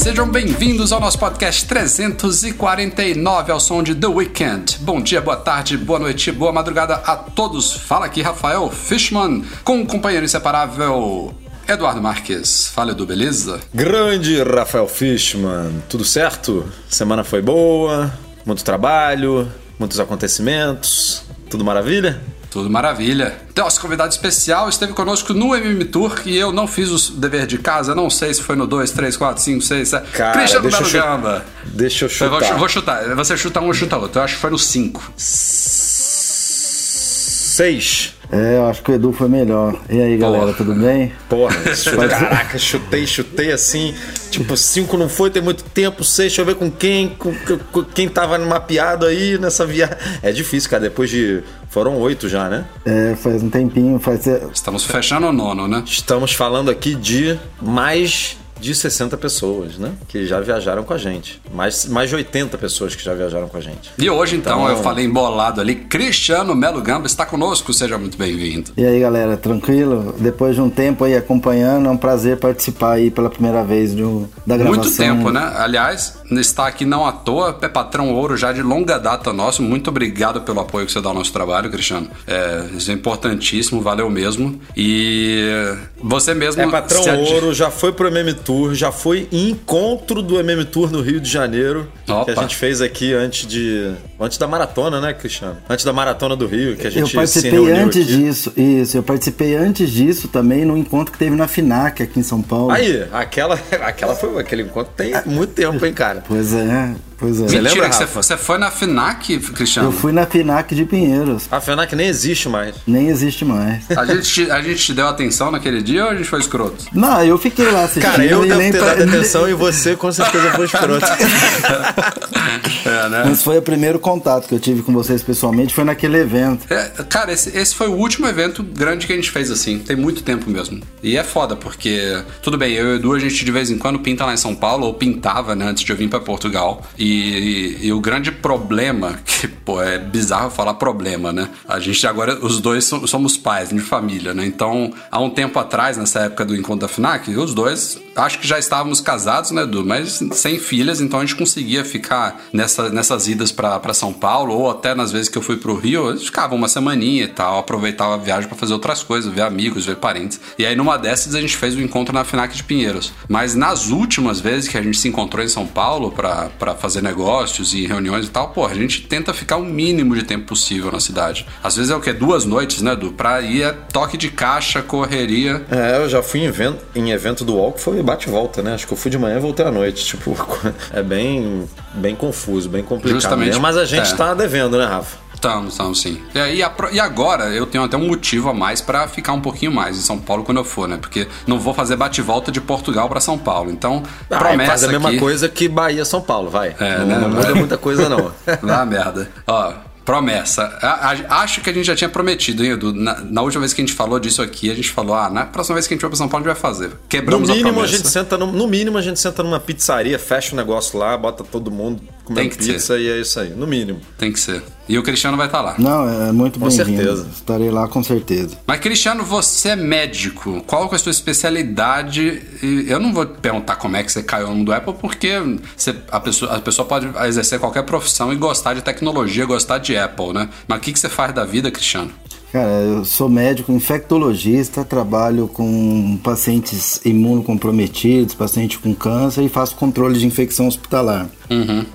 Sejam bem-vindos ao nosso podcast 349 ao som de The Weekend. Bom dia, boa tarde, boa noite, boa madrugada a todos. Fala aqui Rafael Fishman com o um companheiro inseparável Eduardo Marques. Fala Edu, beleza? Grande Rafael Fishman, tudo certo? Semana foi boa, muito trabalho, muitos acontecimentos, tudo maravilha? Tudo maravilha. Então, nosso convidado especial esteve conosco no MM Tour e eu não fiz o dever de casa, não sei se foi no 2, 3, 4, 5, 6, 7. Cara, Cristiano deixa Belo eu Gamba. Deixa eu Eu chutar. vou, vou chutar. Você chuta um, eu chuta outro. Eu acho que foi no 5. Seis. É, eu acho que o Edu foi melhor. E aí, galera, Porra. tudo bem? Porra, caraca, chutei, chutei assim. Tipo, cinco não foi, tem muito tempo. Seis, deixa eu ver com quem, com, com- quem tava mapeado aí nessa viagem. É difícil, cara. Depois de. Foram oito já, né? É, faz um tempinho, faz. Estamos fechando o nono, né? Estamos falando aqui de mais de 60 pessoas, né? Que já viajaram com a gente. Mais, mais de 80 pessoas que já viajaram com a gente. E hoje, então, Então- eu falei embolado ali. Cristiano Melo Gamba está conosco. Seja muito bem-vindo. E aí, galera, tranquilo? Depois de um tempo aí acompanhando, é um prazer participar aí pela primeira vez do, da gravação. Muito tempo, né? Aliás, está aqui não à toa, é patrão ouro já de longa data nosso. Muito obrigado pelo apoio que você dá ao nosso trabalho, Cristiano. É, isso é importantíssimo, valeu mesmo. E você mesmo. É patrão ouro, já foi pro MM Tour, já foi em encontro do MM Tour no Rio de Janeiro, Opa. que a gente fez aqui antes de antes da maratona, né, Cristiano? Antes da maratona do Rio, que a Eu gente se participei antes aqui. disso, isso, eu participei antes disso também no encontro que teve na FINAC aqui em São Paulo. Aí, aquela, aquela foi aquele encontro tem muito tempo, hein, cara? Pois é, pois é. Você Mentira, lembra, que você, Rafa? você foi na FINAC, Cristiano? Eu fui na FINAC de Pinheiros, A FENAC nem existe mais. nem existe mais. A gente, te- a gente te deu atenção naquele dia ou a gente foi escroto? Não, eu fiquei lá assistindo. Cara, eu e devo nem ter pra- dado atenção e você com certeza foi escroto. é, né? Mas foi o primeiro contato que eu tive com vocês pessoalmente, foi naquele evento. É, cara, esse, esse foi o último evento grande que a gente fez assim. Tem muito tempo mesmo. E é foda, porque. Tudo bem, eu e o Edu, a gente de vez em quando pinta lá em São Paulo, ou pintava, né, antes de eu vir pra Portugal. E, e- e o grande problema, que, pô, é bizarro falar problema, né? A gente agora, os dois so- somos pais de família, né? Então, há um tempo atrás, nessa época do encontro da FNAC, os dois, acho que já estávamos casados, né, Edu? Mas sem filhas, então a gente conseguia ficar nessa, nessas idas pra São Paulo, ou até nas vezes que eu fui pro Rio, gente ficava uma semaninha e tal, aproveitava a viagem pra fazer outras coisas, ver amigos, ver parentes. E aí numa dessas a gente fez o encontro na FNAC de Pinheiros. Mas nas últimas vezes que a gente se encontrou em São Paulo pra pra fazer negócios e reuniões e tal, pô, a gente tenta ficar o mínimo de tempo possível na cidade. Às vezes é o quê? Duas noites, né, Edu? Pra ir é toque de caixa, correria. É, eu já fui em evento, em evento do UOL que foi bate e volta, né? Acho que eu fui de manhã e voltei à noite. Tipo, é bem, bem confuso, bem complicado. Justamente, mesmo, mas a gente é. tá devendo, né, Rafa? Estamos, estamos sim. E, a e agora eu tenho até um motivo a mais pra ficar um pouquinho mais em São Paulo quando eu for, né? Porque não vou fazer bate-volta de Portugal pra São Paulo. Então, Ah, promessa faz a mesma aqui... coisa que Bahia São Paulo, vai. É, não, né? não muda muita coisa, não. Dá merda. Ó, promessa. A- a- acho que a gente já tinha prometido, hein, Edu? Na, na última vez que a gente falou disso aqui, a gente falou, ah, na próxima vez que a gente for pra São Paulo, a gente vai fazer. No Quebramos a mínimo, a promessa. gente senta no, no mínimo, a gente senta numa pizzaria, fecha o negócio lá, bota todo mundo comendo que pizza e é isso aí. No mínimo. Tem que ser. E o Cristiano vai estar lá. Não, é muito Com bem-vindo. certeza. Estarei lá com certeza. Mas, Cristiano, você é médico. Qual que é a sua especialidade? Eu não vou te perguntar como é que você caiu no mundo do Apple, porque você- a, pessoa, a pessoa pode exercer qualquer profissão e gostar de tecnologia, gostar de Apple, né? Mas o que, que você faz da vida, Cristiano? Cara, eu sou médico infectologista, trabalho com pacientes imunocomprometidos, pacientes com câncer e faço controle de infecção hospitalar.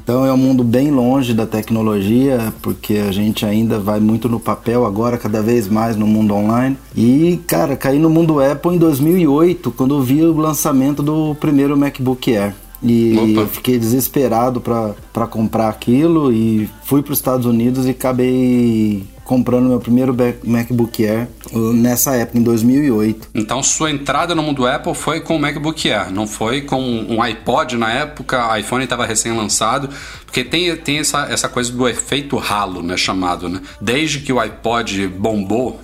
Então é um mundo bem longe da tecnologia, porque a gente ainda vai muito no papel, agora cada vez mais no mundo online. E, cara, caí no mundo Apple em 2008, quando eu vi o lançamento do primeiro MacBook Air. E Opa. eu fiquei desesperado para comprar aquilo e fui para os Estados Unidos e acabei comprando meu primeiro MacBook Air nessa época, em 2008. Então sua entrada no mundo Apple foi com o MacBook Air, não foi com um iPod na época, o iPhone estava recém-lançado, porque tem, tem essa, essa coisa do efeito ralo, né, chamado, né? Desde que o iPod bombou,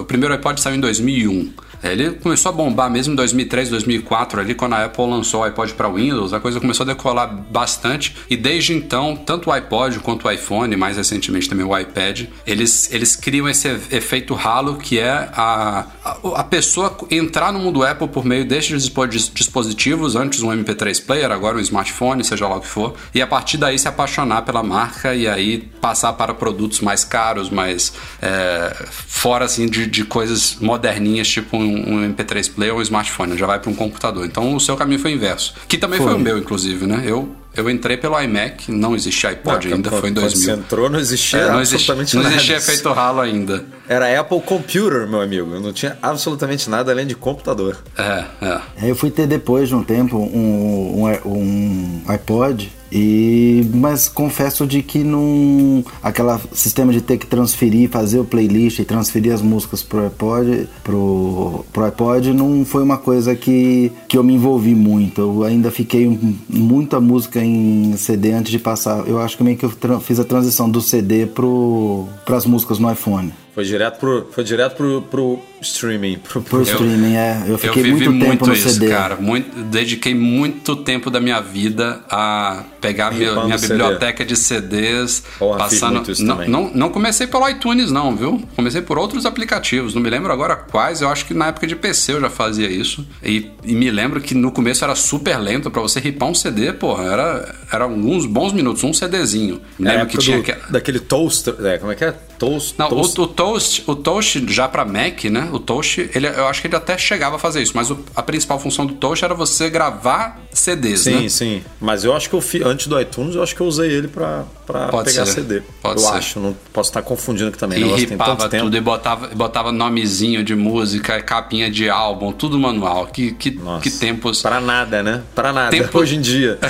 o primeiro iPod saiu em 2001. Ele começou a bombar mesmo em 2003, 2004, ali quando a Apple lançou o iPod para Windows, a coisa começou a decolar bastante. E desde então, tanto o iPod quanto o iPhone, mais recentemente também o iPad, eles, eles criam esse efeito ralo que é a, a, pessoa entrar no mundo Apple por meio destes dispo- dispositivos, antes um MP3 player, agora um smartphone, seja lá o que for, e a partir daí se apaixonar pela marca e aí passar para produtos mais caros, mais é, fora assim de, de coisas moderninhas, tipo um, um MP3 player ou um smartphone, já vai para um computador. Então o seu caminho foi inverso, que também foi, Foi. o meu, inclusive, né? Eu eu entrei pelo iMac, não existia iPod Não, ainda, quando- foi em quando 2000. você entrou, não existia É, não existia, absolutamente não nada. existia efeito ralo ainda. Era Apple Computer, meu amigo. Não tinha absolutamente nada além de computador. É, é. Aí eu fui ter depois de um tempo um, um, um iPod e mas confesso de que não aquela sistema de ter que transferir, fazer o playlist e transferir as músicas pro iPod, pro, pro iPod não foi uma coisa que, que eu me envolvi muito. Eu ainda fiquei muita música em CD antes de passar. Eu acho que meio que eu fiz a transição do CD pro pras músicas no iPhone. Foi direto pro, foi direto pro, pro streaming. Pro, Pro streaming, é. Eu Eu fiquei vivi muito tempo no isso, CD. cara. Muito, dediquei muito tempo da minha vida a pegar Ripando minha CD. biblioteca de CDs, Porra, passando. muito isso não, também. não, não comecei pelo iTunes, não, viu? Comecei por outros aplicativos. Não me lembro agora quais. Eu acho que na época de PC eu já fazia isso. E, e me lembro que no começo era super lento pra você ripar um CD, porra. Era, era alguns bons minutos, um CDzinho. Me lembro que tinha do- que. daquele toaster. É, como é que é? Toast. Não, toast. o, o Toast, o Toast já para Mac, né? O Toast, ele, eu acho que ele até chegava a fazer isso, mas o- a principal função do Toast era você gravar CDs, Sim, né? sim. Mas eu acho que eu fi, antes do iTunes, eu acho que eu usei ele Pode pegar ser. CD. Pode eu ser. acho, não posso estar confundindo aqui também. E ripava tudo e botava, botava nomezinho de música, capinha de álbum, tudo manual. Que, que, Nossa. que tempos. Pra nada, né? Pra nada. Tempo- Hoje em dia.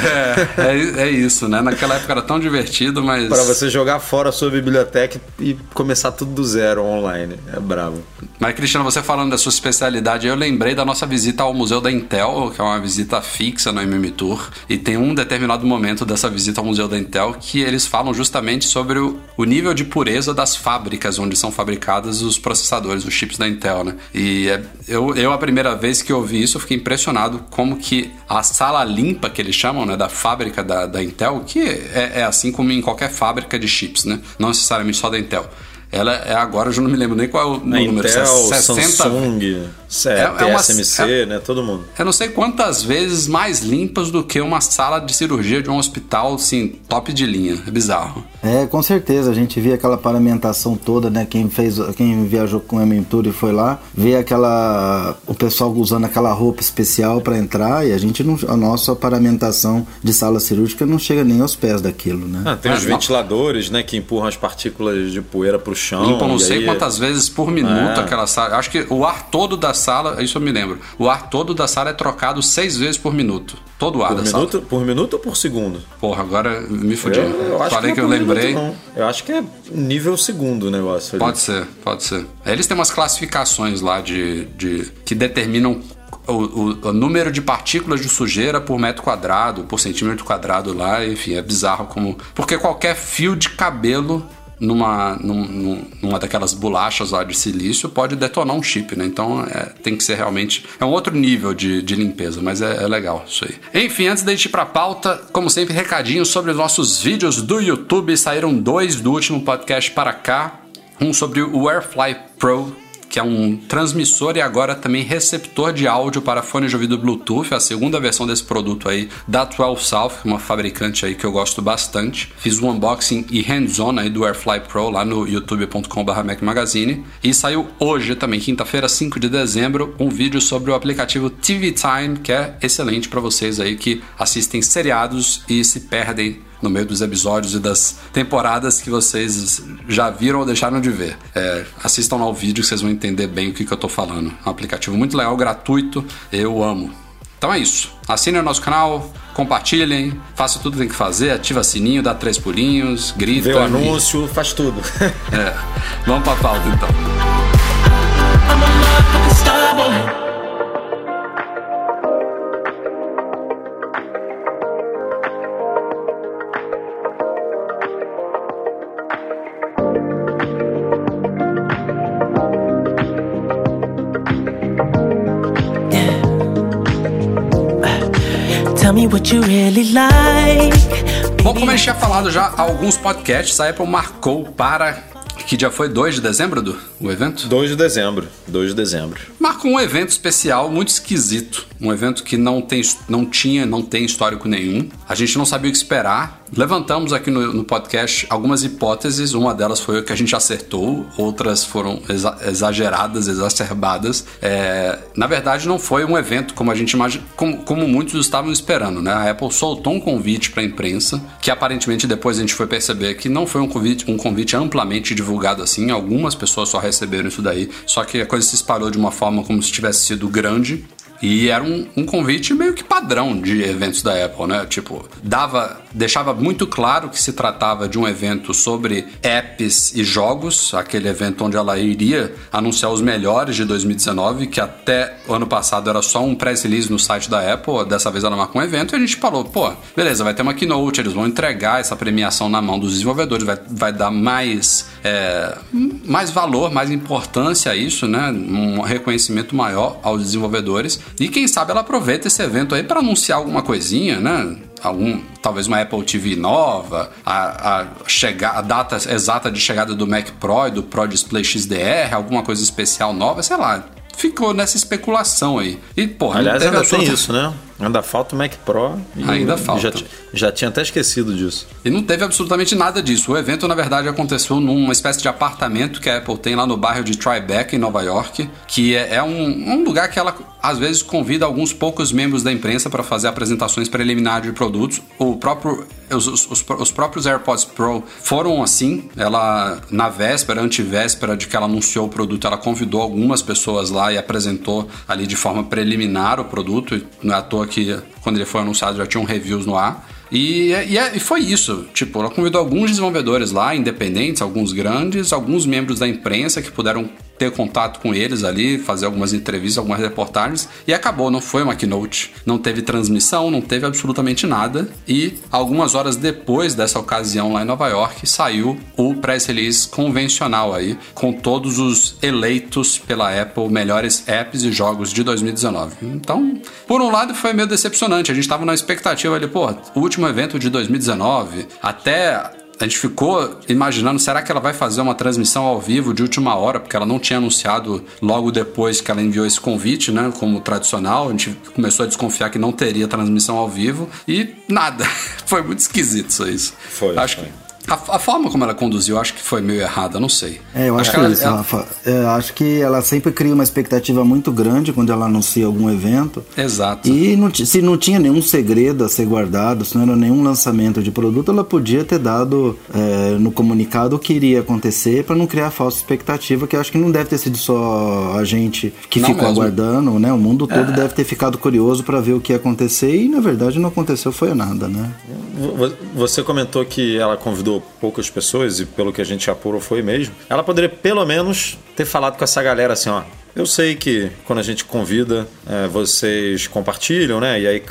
É, é, é isso, né? Naquela época era tão divertido, mas. Pra você jogar fora a sua biblioteca e começar tudo do zero online. É bravo. Mas, Cristiano, você falando da sua especialidade, eu lembrei da nossa visita ao Museu da Intel, que é uma visita fixa no MM Tour. E tem um determinado momento dessa visita ao Museu da Intel que eles falam justamente sobre o, nível de pureza das fábricas onde são fabricados os processadores, os chips da Intel, né? E é- eu, eu, a primeira vez que eu vi isso, fiquei impressionado como que a sala limpa, que eles chamam, né, da fábrica da, da Intel, que é, é assim como em qualquer fábrica de chips, né? Não necessariamente só da Intel. Ela é agora, eu já não me lembro nem qual é o A número. Intel, 60 Samsung, é, É- é uma- TSMC, né? Todo mundo. eu não sei quantas vezes mais limpas do que uma sala de cirurgia de um hospital, assim, top de linha. É bizarro. É, com certeza, a gente via aquela paramentação toda, né? Quem fez, quem viajou com o M-Tour e foi lá, vê aquela o pessoal usando aquela roupa especial para entrar e a gente não a nossa paramentação de sala cirúrgica não chega nem aos pés daquilo, né? Ah, tem Ah, os não. ventiladores, né? Que empurram as partículas de poeira pro chão. Limpam não e sei aí- quantas vezes por minuto É. aquela sala. Acho que o ar todo da sala, isso eu me lembro. O ar todo da sala é trocado seis vezes por minuto. Todo o ar Por da minuto, sala. por minuto ou por segundo? Porra, agora me fudi. Eu, eu acho Falei que, é eu minuto, lembrei. não. Eu acho que é nível segundo o negócio. ali. Pode ser, pode ser. Eles têm umas classificações lá de, de que determinam o, o- o número de partículas de sujeira por metro quadrado, por centímetro quadrado lá, enfim, é bizarro como. Porque qualquer fio de cabelo numa, num- num- numa daquelas bolachas lá de silício pode detonar um chip, né? Então é, tem que ser realmente. É um outro nível de, de limpeza, mas é, é legal isso aí. Enfim, antes da gente ir pra pauta, como sempre, recadinhos sobre os nossos vídeos do YouTube. Saíram dois do último podcast para cá. Um sobre o Airfly Pro, que é um transmissor e agora também receptor de áudio para fone de ouvido Bluetooth, a segunda versão desse produto aí da 12 South, uma fabricante aí que eu gosto bastante. Fiz um unboxing e hands-on aí do Airfly Pro lá no youtube.com.br Magazine e saiu hoje também, quinta-feira, 5 de dezembro, um vídeo sobre o aplicativo TV Time, que é excelente para vocês aí que assistem seriados e se perdem no meio dos episódios e das temporadas que vocês já viram ou deixaram de ver. É, assistam lá o vídeo que vocês vão entender bem o que, que eu tô falando. É um aplicativo muito legal, gratuito, eu amo. Então é isso. Assinem o nosso canal, compartilhem, faça tudo que tem que fazer, ativa sininho, dá três pulinhos, grita. Vê o anúncio, e... faz tudo. é. Vamos pra pauta então. Bom, como a gente tinha falado já, alguns podcasts, a Apple marcou para que dia foi 2 de dezembro do o evento? 2 de dezembro. 2 de dezembro. Marcou um evento especial muito esquisito. Um evento que não, tem, não tinha, não tem histórico nenhum. A gente não sabia o que esperar. Levantamos aqui no, no podcast algumas hipóteses. Uma delas foi o que a gente acertou, outras foram exa exageradas, exacerbadas. É, na verdade, não foi um evento como a gente como, como muitos estavam esperando, né? A Apple soltou um convite para a imprensa, que aparentemente depois a gente foi perceber que não foi um convite, um convite amplamente divulgado assim. Algumas pessoas só receberam isso daí. Só que a coisa se espalhou de uma forma como se tivesse sido grande. E era um, um, convite meio que padrão de eventos da Apple, né? Tipo, dava, deixava muito claro que se tratava de um evento sobre apps e jogos, aquele evento onde ela iria anunciar os melhores de 2019, que até o ano passado era só um press release no site da Apple, dessa vez ela marcou um evento e a gente falou, pô, beleza, vai ter uma keynote, eles vão entregar essa premiação na mão dos desenvolvedores, vai, vai dar mais, é, mais valor, mais importância a isso, né? Um reconhecimento maior aos desenvolvedores. E quem sabe ela aproveita esse evento aí para anunciar alguma coisinha, né? Algum, talvez uma Apple TV nova, a, a, chegar, a data exata de chegada do Mac Pro e do Pro Display XDR, alguma coisa especial nova, sei lá. Ficou nessa especulação aí. E, porra, Aliás, ainda tem isso, né? Ainda falta o Mac Pro. Ainda falta. Já, já tinha até esquecido disso. E não teve absolutamente nada disso. O evento, na verdade, aconteceu numa espécie de apartamento que a Apple tem lá no bairro de Tribeca, em Nova York, que é, é um, um lugar que ela às vezes convida alguns poucos membros da imprensa para fazer apresentações preliminares de produtos. O próprio, os, os, os, próprios AirPods Pro foram assim. Ela, na véspera, antivéspera de que ela anunciou o produto, ela convidou algumas pessoas lá e apresentou ali de forma preliminar o produto. Não é à toa que quando ele foi anunciado já tinham reviews no ar. E, e, e, foi isso. Tipo, ela convidou alguns desenvolvedores lá, independentes, alguns grandes, alguns membros da imprensa que puderam ter contato com eles ali, fazer algumas entrevistas, algumas reportagens e acabou, não foi uma keynote. Não teve transmissão, não teve absolutamente nada. E algumas horas depois dessa ocasião lá em Nova York, saiu o press release convencional aí, com todos os eleitos pela Apple melhores apps e jogos de 2019. Então, por um lado foi meio decepcionante, a gente tava na expectativa ali, pô, o último evento de 2019, até a gente ficou imaginando, será que ela vai fazer uma transmissão ao vivo de última hora? Porque ela não tinha anunciado logo depois que ela enviou esse convite, né? Como tradicional. A gente começou a desconfiar que não teria transmissão ao vivo e nada. Foi muito esquisito isso. Foi. Acho foi. que a, a, forma como ela conduziu, acho que foi meio errada, não sei. É, eu acho, acho que, isso, ela... Rafa. É, acho que ela sempre cria uma expectativa muito grande quando ela anuncia algum evento. Exato. E não, se não tinha nenhum segredo a ser guardado, se não era nenhum lançamento de produto, ela podia ter dado é, no comunicado o que iria acontecer para não criar falsa expectativa, que acho que não deve ter sido só a gente que não ficou mesmo. aguardando, né? O mundo todo é. deve ter ficado curioso para ver o que ia acontecer e na verdade não aconteceu foi nada, né? Você comentou que ela convidou poucas pessoas, e pelo que a gente apurou foi mesmo, ela poderia pelo menos ter falado com essa galera assim, ó, eu sei que quando a gente convida, é, vocês compartilham, né? E aí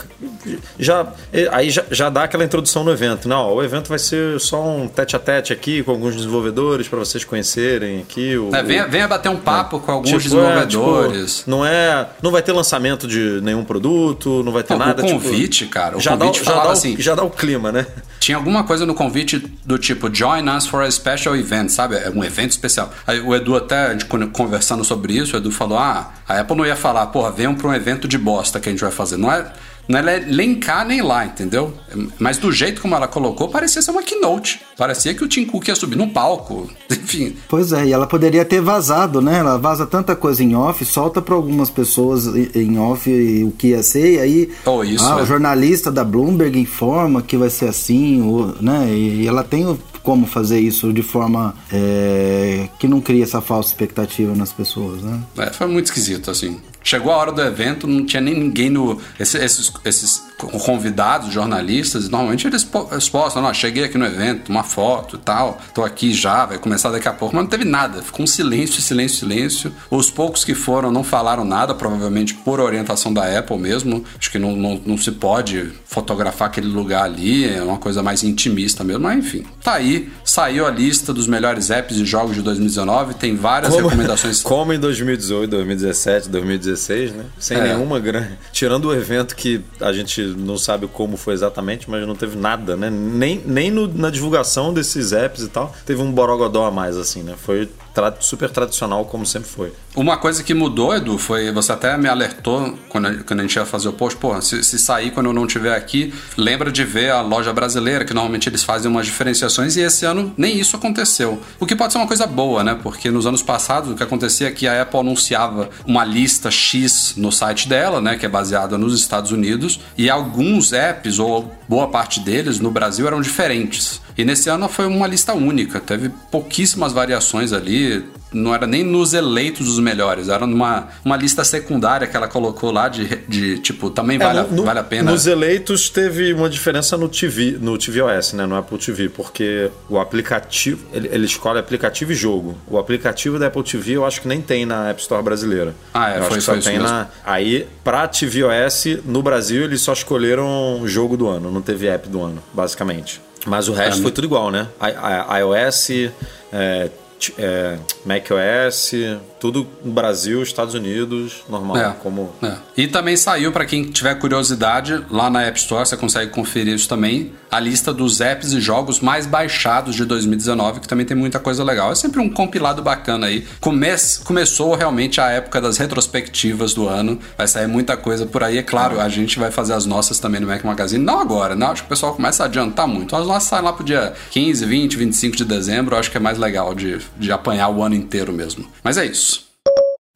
já, aí já, já dá aquela introdução no evento. Não, o evento vai ser só um tete a tete aqui com alguns desenvolvedores para vocês conhecerem aqui. O, é, venha, venha bater um papo é, com alguns tipo, desenvolvedores. É, tipo, não é, não vai ter lançamento de nenhum produto, não vai ter nada. O convite, tipo, cara. O já convite dá, já dá, assim. Já dá o clima, né? Tinha alguma coisa no convite do tipo Join us for a special event, sabe? É um evento especial. Aí o Edu até, a gente conversando sobre isso, o Edu falou: ah, a Apple não ia falar, porra, venham para um evento de bosta que a gente vai fazer. Não é, não é nem cá nem lá, entendeu? Mas do jeito como ela colocou, parecia ser uma keynote. Parecia que o Tim Cook ia subir no palco. Enfim. Pois é, e ela poderia ter vazado, né? Ela vaza tanta coisa em off, solta para algumas pessoas em off o que ia ser, e aí oh, isso, ah, é. o jornalista da Bloomberg informa que vai ser assim, né? E ela tem como fazer isso de forma é, que não cria essa falsa expectativa nas pessoas, né? É, foi muito esquisito, assim. Chegou a hora do evento, não tinha nem ninguém no. Esses, esses, esses convidados, jornalistas, normalmente eles postam, não, cheguei aqui no evento, uma foto e tal, tô aqui já, vai começar daqui a pouco, mas não teve nada, ficou um silêncio, silêncio, silêncio. Os poucos que foram não falaram nada, provavelmente por orientação da Apple mesmo. Acho que não, não, não se pode fotografar aquele lugar ali, é uma coisa mais intimista mesmo, mas enfim. Tá aí, saiu a lista dos melhores apps e jogos de 2019, tem várias como, recomendações. Como em 2018, 2017, 2016, né? Sem é. nenhuma grande. Tirando o evento que a gente não sabe como foi exatamente, mas não teve nada, né? Nem, nem no, na divulgação desses apps e tal, teve um borogodó a mais, assim, né? Foi tra super tradicional, como sempre foi. Uma coisa que mudou, Edu, foi. Você até me alertou quando a, quando a gente ia fazer o post, pô, se, se sair quando eu não estiver aqui, lembra de ver a loja brasileira, que normalmente eles fazem umas diferenciações, e esse ano nem isso aconteceu. O que pode ser uma coisa boa, né? Porque nos anos passados o que acontecia é que a Apple anunciava uma lista X no site dela, né? Que é baseada nos Estados Unidos, e alguns apps, ou boa parte deles, no Brasil eram diferentes. E nesse ano foi uma lista única, teve pouquíssimas variações ali, não era nem nos eleitos os melhores, era numa uma lista secundária que ela colocou lá de, de tipo, também é, vale, no, vale a pena. Nos eleitos teve uma diferença no TV, no tvOS, né, no Apple TV, porque o aplicativo, ele, ele escolhe aplicativo e jogo. O aplicativo da Apple TV eu acho que nem tem na App Store brasileira. Ah, é, eu foi, acho foi só tem na Aí, pra tvOS, no Brasil eles só escolheram jogo do ano, não teve app do ano, basicamente. Mas o resto é, foi tudo igual, né? I, I, iOS, é, é, macOS, tudo no Brasil, Estados Unidos, normal. É, como... É. E também saiu, para quem tiver curiosidade, lá na App Store você consegue conferir isso também, a lista dos apps e jogos mais baixados de 2019, que também tem muita coisa legal. É sempre um compilado bacana aí. Come começou realmente a época das retrospectivas do ano, vai sair muita coisa por aí. É claro, a gente vai fazer as nossas também no Mac Magazine, não agora, não. Acho que o pessoal começa a adiantar muito. As nossas saem lá pro dia 15, 20, 25 de dezembro, acho que é mais legal de, de apanhar o ano inteiro mesmo. Mas é isso.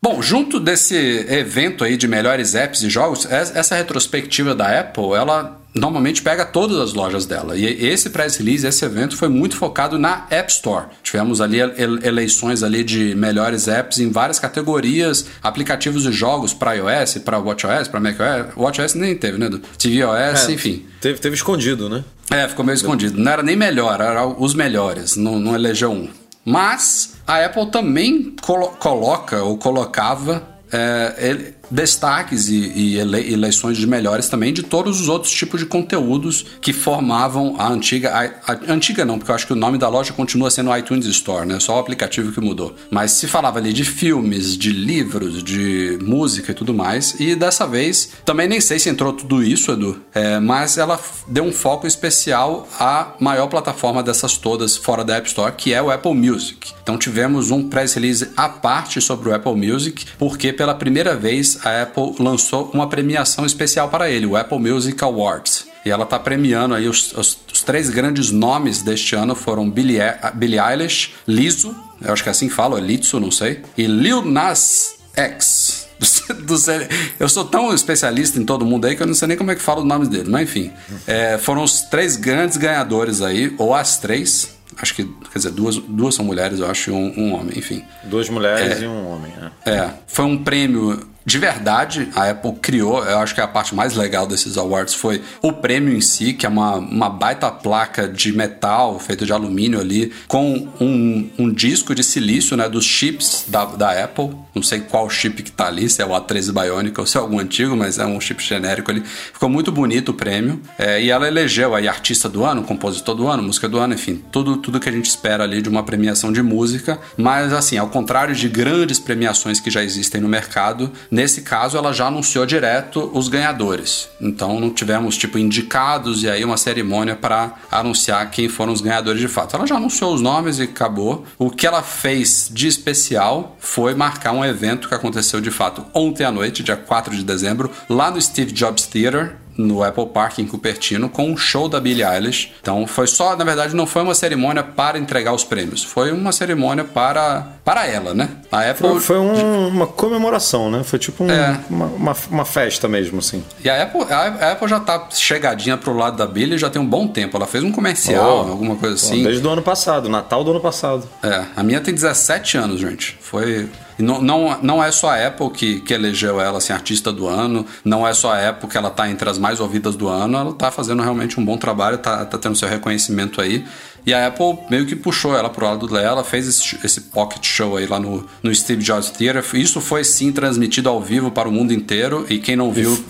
Bom, junto desse evento aí de melhores apps e jogos, essa retrospectiva da Apple, ela normalmente pega todas as lojas dela. E esse press release, esse evento foi muito focado na App Store. Tivemos ali eleições ali de melhores apps em várias categorias, aplicativos e jogos para iOS, para WatchOS, para macOS. WatchOS nem teve, né? tvOS, é, enfim. Teve, teve escondido, né? É, ficou meio escondido. Não era nem melhor, era os melhores. Não, não elegeu um. Mas a Apple também colo coloca ou colocava é, ele, destaques e, e ele, eleições de melhores também de todos os outros tipos de conteúdos que formavam a antiga. A, a, antiga não, porque eu acho que o nome da loja continua sendo iTunes Store, né? Só o aplicativo que mudou. Mas se falava ali de filmes, de livros, de música e tudo mais. E dessa vez, também nem sei se entrou tudo isso, Edu, é, mas ela deu um foco especial à maior plataforma dessas todas fora da App Store, que é o Apple Music. Então tivemos um press release à parte sobre o Apple Music, porque pela primeira vez a Apple lançou uma premiação especial para ele, o Apple Music Awards. E ela está premiando aí os, os, os, três grandes nomes deste ano foram Billie, Billie Eilish, Lizzo, eu acho que é assim que fala, é Lizzo, não sei, e Lil Nas X. Eu sou tão especialista em todo mundo aí que eu não sei nem como é que fala os nomes dele, mas enfim. É, foram os três grandes ganhadores aí, ou as três, acho que, quer dizer, duas, duas são mulheres, eu acho, e um, um homem, enfim. Duas mulheres é, e um homem, é. É, foi um prêmio de verdade, a Apple criou, eu acho que a parte mais legal desses awards foi o prêmio em si, que é uma, uma baita placa de metal feita de alumínio ali, com um, um disco de silício, né, dos chips da, da Apple. Não sei qual chip que tá ali, se é o A13 Bionic ou se é algum antigo, mas é um chip genérico ali. Ficou muito bonito o prêmio. É, e ela elegeu aí artista do ano, compositor do ano, música do ano, enfim, tudo, tudo que a gente espera ali de uma premiação de música. Mas assim, ao contrário de grandes premiações que já existem no mercado, Nesse caso, ela já anunciou direto os ganhadores. Então, não tivemos tipo indicados e aí uma cerimônia para anunciar quem foram os ganhadores de fato. Ela já anunciou os nomes e acabou. O que ela fez de especial foi marcar um evento que aconteceu de fato ontem à noite, dia 4 de dezembro, lá no Steve Jobs Theater, no Apple Park em Cupertino com um show da Billie Eilish. Então foi só, na verdade, não foi uma cerimônia para entregar os prêmios, foi uma cerimônia para, para ela, né? A Apple foi, foi um, uma comemoração, né? Foi tipo um, é. uma, uma, uma, festa mesmo, assim. E a Apple, a Apple já tá chegadinha pro lado da Billie já tem um bom tempo. Ela fez um comercial, oh, alguma coisa assim. Desde o ano passado, Natal do ano passado. É, a minha tem 17 anos, gente. Foi não, não, não é só a Apple que, que elegeu ela assim, artista do ano, não é só a Apple que ela tá entre as mais ouvidas do ano, ela tá fazendo realmente um bom trabalho, tá, tá tendo seu reconhecimento aí. E a Apple meio que puxou ela pro lado dela, fez esse, esse pocket show aí lá no, no Steve Jobs Theater. Isso foi sim transmitido ao vivo para o mundo inteiro e quem não viu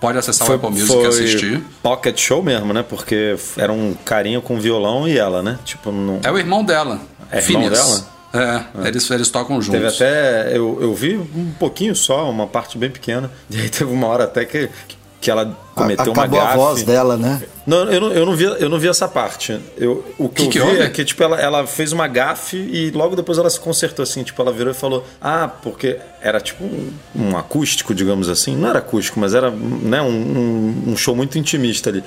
pode acessar foi, o Apple Music e assistir. Pocket show mesmo, né? Porque era um carinha com violão e ela, né? Tipo, não... É o irmão dela. É o irmão dela? É, é, Eles, eles tocam juntos. Teve até. Eu, eu vi um pouquinho só, uma parte bem pequena. E aí teve uma hora até que, que ela cometeu Acabou uma gafe. a voz dela, né? Não, eu não, eu não, vi, eu não vi essa parte. Eu, o que, que eu vi é que tipo, ela, ela fez uma gafe e logo depois ela se consertou assim. Tipo, ela virou e falou: Ah, porque era tipo um, um acústico, digamos assim. Não era acústico, mas era né, um, um, um show muito intimista ali.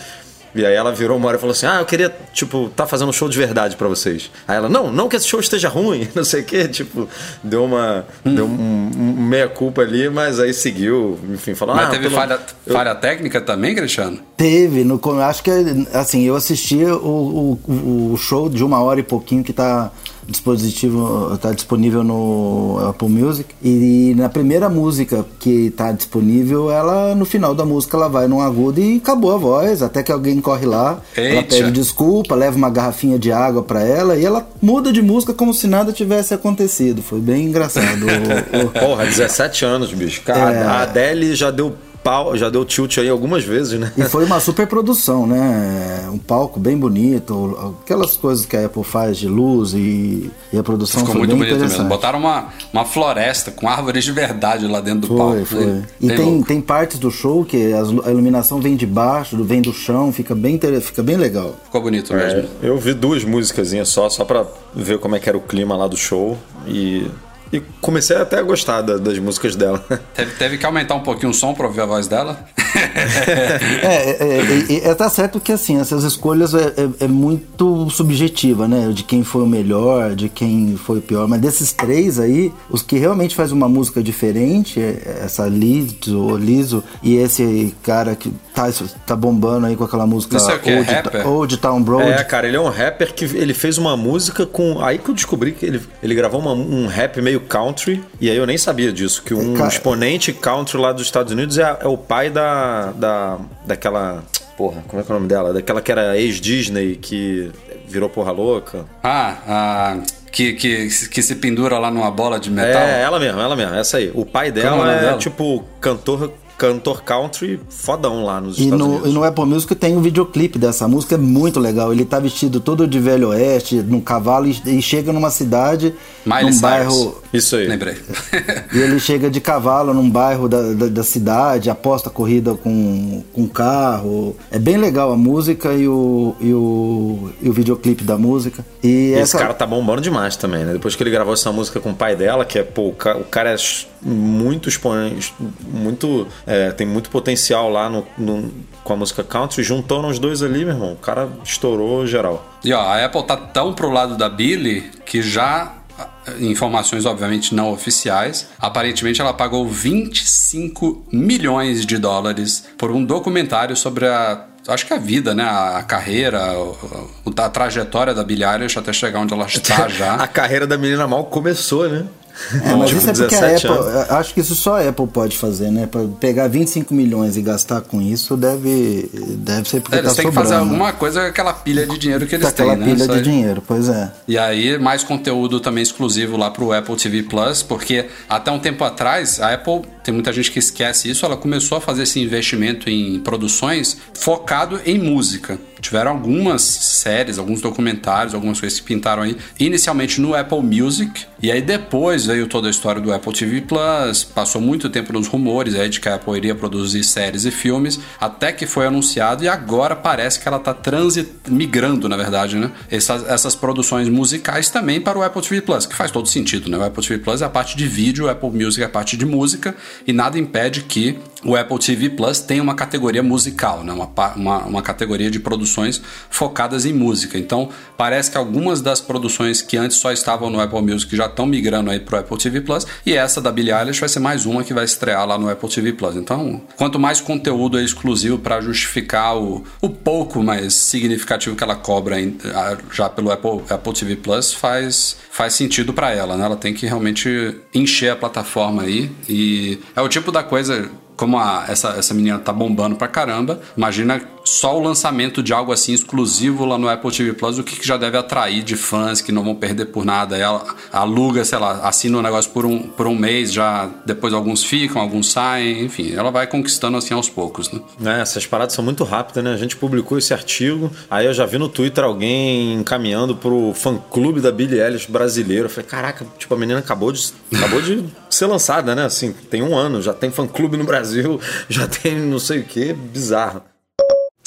E aí ela virou uma hora e falou assim: Ah, eu queria, tipo, tá fazendo um show de verdade para vocês. Aí ela, não, não que esse show esteja ruim, não sei o quê. Tipo, deu uma. Hum. Deu um, um meia-culpa ali, mas aí seguiu, enfim, falou. Mas ah, teve pelo... falha, falha técnica também, Cristiano? Teve, no, acho que assim, eu assisti o, o, o show de uma hora e pouquinho que tá dispositivo está disponível no Apple Music e na primeira música que está disponível, ela no final da música ela vai num agudo e acabou a voz, até que alguém corre lá, Eita. ela pede desculpa, leva uma garrafinha de água para ela e ela muda de música como se nada tivesse acontecido. Foi bem engraçado. Porra, 17 anos, bicho. Cara, é... a Adele já deu pau, já deu tilt aí algumas vezes, né? E foi uma super produção, né? Um palco bem bonito, aquelas coisas que a Apple faz de luz e, e a produção Ficou foi muito bonito mesmo. Botaram uma, uma floresta com árvores de verdade lá dentro do foi, palco. Foi. Né? E tem, tem partes do show que a iluminação vem de baixo, vem do chão, fica bem, fica bem legal. Ficou bonito mesmo. É, eu vi duas músicas só, só pra ver como é que era o clima lá do show. E e comecei até a gostar da, das músicas dela. Teve, teve, que aumentar um pouquinho o som para ouvir a voz dela? é, é, é, é, tá certo que assim, essas escolhas é, é, é, muito subjetiva, né? De quem foi o melhor, de quem foi o pior. Mas desses três aí, os que realmente faz uma música diferente, é essa Liso, Liso e esse cara que tá, tá bombando aí com aquela música Isso é o Old, rapper? Old Town Road. É, cara, ele é um rapper que ele fez uma música com. Aí que eu descobri que ele, ele gravou uma, um rap meio country, e aí eu nem sabia disso, que um cara... exponente country lá dos Estados Unidos é, é o pai da, da. daquela. Porra, como é que é o nome dela? Daquela que era ex-Disney, que virou porra louca. Ah. Que, que, que se pendura lá numa bola de metal? É, ela mesma, ela mesma, essa aí. O pai dela é, é tipo cantor cantor country fodão lá nos e Estados no, Unidos. E no Apple Music tem um videoclipe dessa música, é muito legal. Ele tá vestido todo de velho oeste, num cavalo, e, e chega numa cidade, Miley num Cyrus. bairro... Isso aí. Lembrei. e ele chega de cavalo num bairro da, da, da, cidade, aposta corrida com, com carro. É bem legal a música e o, e o, e o videoclipe da música. E, essa... Esse cara tá bombando demais também, né? Depois que ele gravou essa música com o pai dela, que é, pô, o cara é muito expoente, muito é, tem muito potencial lá no, no, com a música country. Juntando os dois ali, meu irmão, o cara estourou geral. E ó, a Apple tá tão pro lado da Billy que já informações obviamente não oficiais. Aparentemente ela pagou 25 milhões de dólares por um documentário sobre a acho que a vida, né? A, carreira, a, a trajetória da Billie Eilish até chegar onde ela está já. a carreira da menina mal começou, né? É, mas tipo, isso é porque a Apple, anos. acho que isso só a Apple pode fazer, né? Para pegar 25 milhões e gastar com isso deve, deve ser porque é, eles tá têm que fazer alguma coisa com aquela pilha de dinheiro que eles têm, né? Aquela pilha de dinheiro, pois é. E aí mais conteúdo também exclusivo lá pro Apple TV Plus, porque até um tempo atrás a Apple tem muita gente que esquece isso, ela começou a fazer esse investimento em produções focado em música. Tiveram algumas séries, alguns documentários, algumas coisas que pintaram aí, inicialmente no Apple Music, e aí depois veio toda a história do Apple TV Plus, passou muito tempo nos rumores aí de que a Apple iria produzir séries e filmes, até que foi anunciado e agora parece que ela está transit migrando, na verdade, né? Essas, essas produções musicais também para o Apple TV Plus, que faz todo sentido, né? O Apple TV Plus é a parte de vídeo, o Apple Music é a parte de música, e nada impede que o Apple TV Plus tenha uma categoria musical, né? uma, uma, uma categoria de produções focadas em música. Então, parece que algumas das produções que antes só estavam no Apple Music já estão migrando aí para o Apple TV Plus, e essa da Billie Eilish vai ser mais uma que vai estrear lá no Apple TV Plus. Então, quanto mais conteúdo é exclusivo para justificar o, o pouco mais significativo que ela cobra em, já pelo Apple, Apple TV Plus, faz, faz sentido para ela, né? Ela tem que realmente encher a plataforma aí, e é o tipo da coisa como a, essa, essa menina tá bombando pra caramba, imagina só o lançamento de algo assim exclusivo lá no Apple TV Plus, o que, já deve atrair de fãs que não vão perder por nada. Ela aluga, sei lá, assina o um negócio por um, por um mês, já depois alguns ficam, alguns saem, enfim, ela vai conquistando assim aos poucos, né? É, essas paradas são muito rápidas, né? A gente publicou esse artigo, aí eu já vi no Twitter alguém encaminhando pro fã-clube da Billie Eilish brasileiro. Eu falei, caraca, tipo, a menina acabou de, acabou de ser lançada, né? Assim, tem um ano, já tem fã-clube no Brasil, já tem não sei o que, bizarro.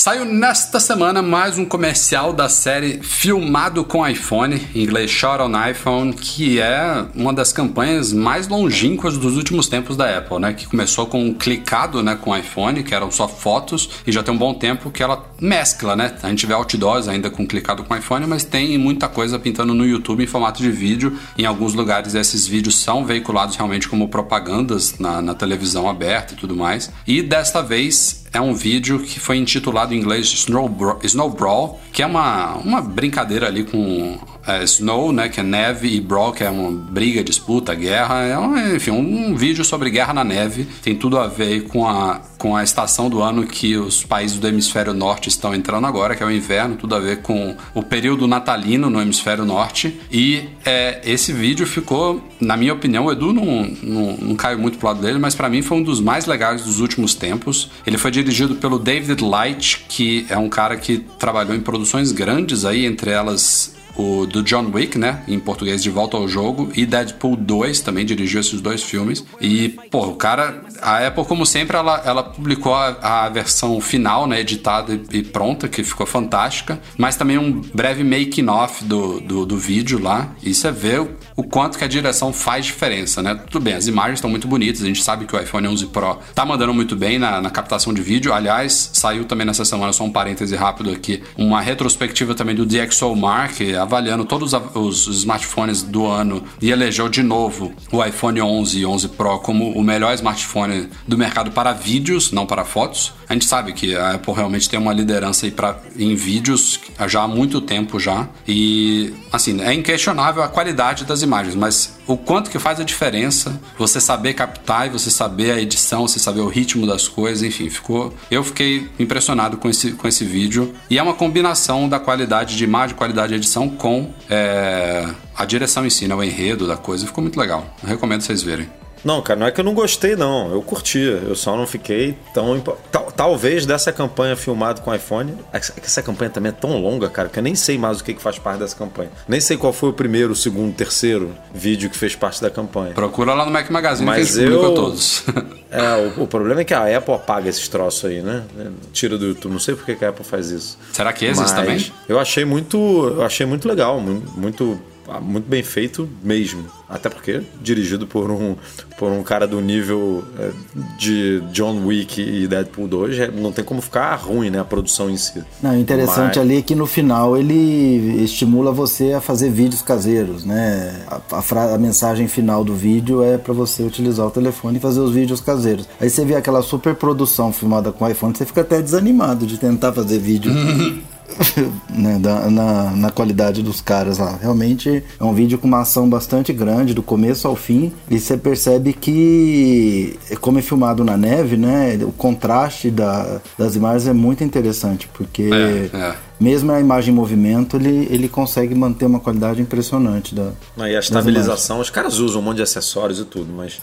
Saiu nesta semana mais um comercial da série Filmado com iPhone, em inglês Shot on iPhone, que é uma das campanhas mais longínquas dos últimos tempos da Apple, né? Que começou com um clicado né, com iPhone, que eram só fotos, e já tem um bom tempo que ela mescla, né? A gente vê outdoors ainda com clicado com iPhone, mas tem muita coisa pintando no YouTube em formato de vídeo. Em alguns lugares esses vídeos são veiculados realmente como propagandas na, na televisão aberta e tudo mais. E desta vez é um vídeo que foi intitulado em inglês Snow, Bra Snow Brawl, que é uma, uma brincadeira ali com é, Snow, né, que é neve, e Brawl, que é uma briga, disputa, guerra. É um, enfim, um, um, vídeo sobre guerra na neve. Tem tudo a ver com a, com a estação do ano que os países do hemisfério norte estão entrando agora, que é o inverno. Tudo a ver com o período natalino no hemisfério norte. E é, esse vídeo ficou, na minha opinião, o Edu não, não, não caiu muito pro lado dele, mas para mim foi um dos mais legais dos últimos tempos. Ele foi dirigido pelo David Light, que é um cara que trabalhou em produções grandes aí, entre elas o do John Wick, né? Em português, De Volta ao Jogo, e Deadpool 2 também dirigiu esses dois filmes. E, pô, o cara, a Apple, como sempre, ela, ela publicou a, a versão final, né? Editada e pronta, que ficou fantástica, mas também um breve making-off do, do, do, vídeo lá. E você vê o, quanto que a direção faz diferença, né? Tudo bem, as imagens estão muito bonitas, a gente sabe que o iPhone 11 Pro tá mandando muito bem na, na captação de vídeo. Aliás, saiu também nessa semana, só um parêntese rápido aqui, uma retrospectiva também do DxOMark, avaliando todos os smartphones do ano e elegeu de novo o iPhone 11 e 11 Pro como o melhor smartphone do mercado para vídeos, não para fotos. A gente sabe que a Apple realmente tem uma liderança aí pra, em vídeos já há muito tempo já e assim é inquestionável a qualidade das imagens, mas o quanto que faz a diferença você saber captar e você saber a edição, você saber o ritmo das coisas, enfim, ficou. Eu fiquei impressionado com esse, com esse vídeo e é uma combinação da qualidade de imagem, qualidade de edição com é, a direção em si, né, o enredo da coisa. Ficou muito legal. Eu recomendo vocês verem. Não, cara, não é que eu não gostei, não. Eu curti. Eu só não fiquei tão. Tal, talvez dessa campanha filmada com iPhone. É que essa campanha também é tão longa, cara, que eu nem sei mais o que, que faz parte dessa campanha. Nem sei qual foi o primeiro, o segundo, o terceiro vídeo que fez parte da campanha. Procura lá no Mac Magazine Mas que eu... todos. é, o, o, problema é que a Apple apaga esses troços aí, né? Tira do YouTube. Não sei por que a Apple faz isso. Será que existe também? Eu achei muito. Eu achei muito legal, muito muito bem feito mesmo. Até porque dirigido por um, por um cara do nível é, de John Wick e Deadpool 2, é, não tem como ficar ruim, né? A produção em si. Não, interessante Mas... ali é que no final ele estimula você a fazer vídeos caseiros, né? A, a, a mensagem final do vídeo é para você utilizar o telefone e fazer os vídeos caseiros. Aí você vê aquela super produção filmada com iPhone, você fica até desanimado de tentar fazer vídeo né, da, na, na qualidade dos caras lá. Realmente é um vídeo com uma ação bastante grande, do começo ao fim, e você percebe que, como é filmado na neve, né, o contraste da, das imagens é muito interessante, porque é, é. mesmo a imagem em movimento, ele, ele consegue manter uma qualidade impressionante. Da, e a estabilização, os caras usam um monte de acessórios e tudo, mas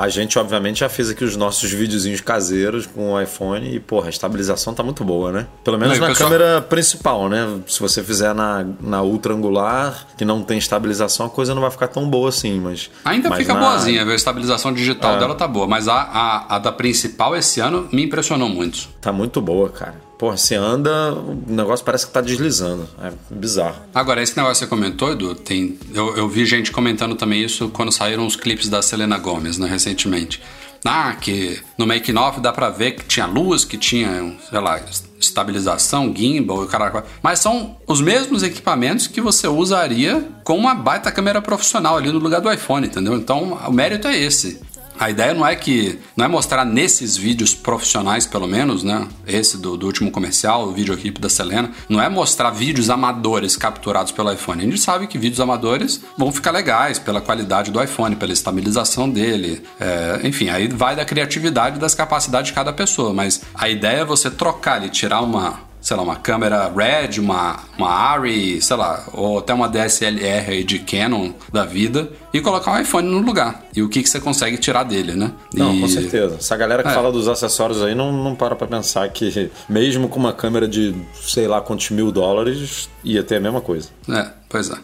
A gente, obviamente, já fez aqui os nossos videozinhos caseiros com o iPhone e, porra, a estabilização tá muito boa, né? Pelo menos e na pessoal- câmera principal, né? Se você fizer na, na ultra angular, que não tem estabilização, a coisa não vai ficar tão boa assim, mas... Ainda mas fica na- boazinha, a estabilização digital É. dela tá boa, mas a, a, a da principal esse ano me impressionou muito. Tá muito boa, cara. Porra, você anda, o negócio parece que tá deslizando. É bizarro. Agora, esse negócio que você comentou, Edu, tem, eu, eu vi gente comentando também isso quando saíram os clipes da Selena Gomez, né, recentemente. Ah, que no making off dá pra ver que tinha luz, que tinha, sei lá, estabilização, gimbal caralho. Mas são os mesmos equipamentos que você usaria com uma baita câmera profissional ali no lugar do iPhone, entendeu? Então, o mérito é esse. A ideia não é que não é mostrar nesses vídeos profissionais, pelo menos, né? Esse do, do último comercial, o videoclipe da Selena, não é mostrar vídeos amadores capturados pelo iPhone. A gente sabe que vídeos amadores vão ficar legais pela qualidade do iPhone, pela estabilização dele. É, enfim, aí vai da criatividade e das capacidades de cada pessoa. Mas a ideia é você trocar e tirar uma sei lá, uma câmera Red, uma, uma ARRI, sei lá, ou até uma DSLR aí de Canon da vida e colocar um iPhone no lugar. E o que, que você consegue tirar dele, né? Não, e... com certeza. Essa galera que É. fala dos acessórios aí não, não para pra pensar que, mesmo com uma câmera de sei lá quantos mil dólares, ia ter a mesma coisa. É, pois é.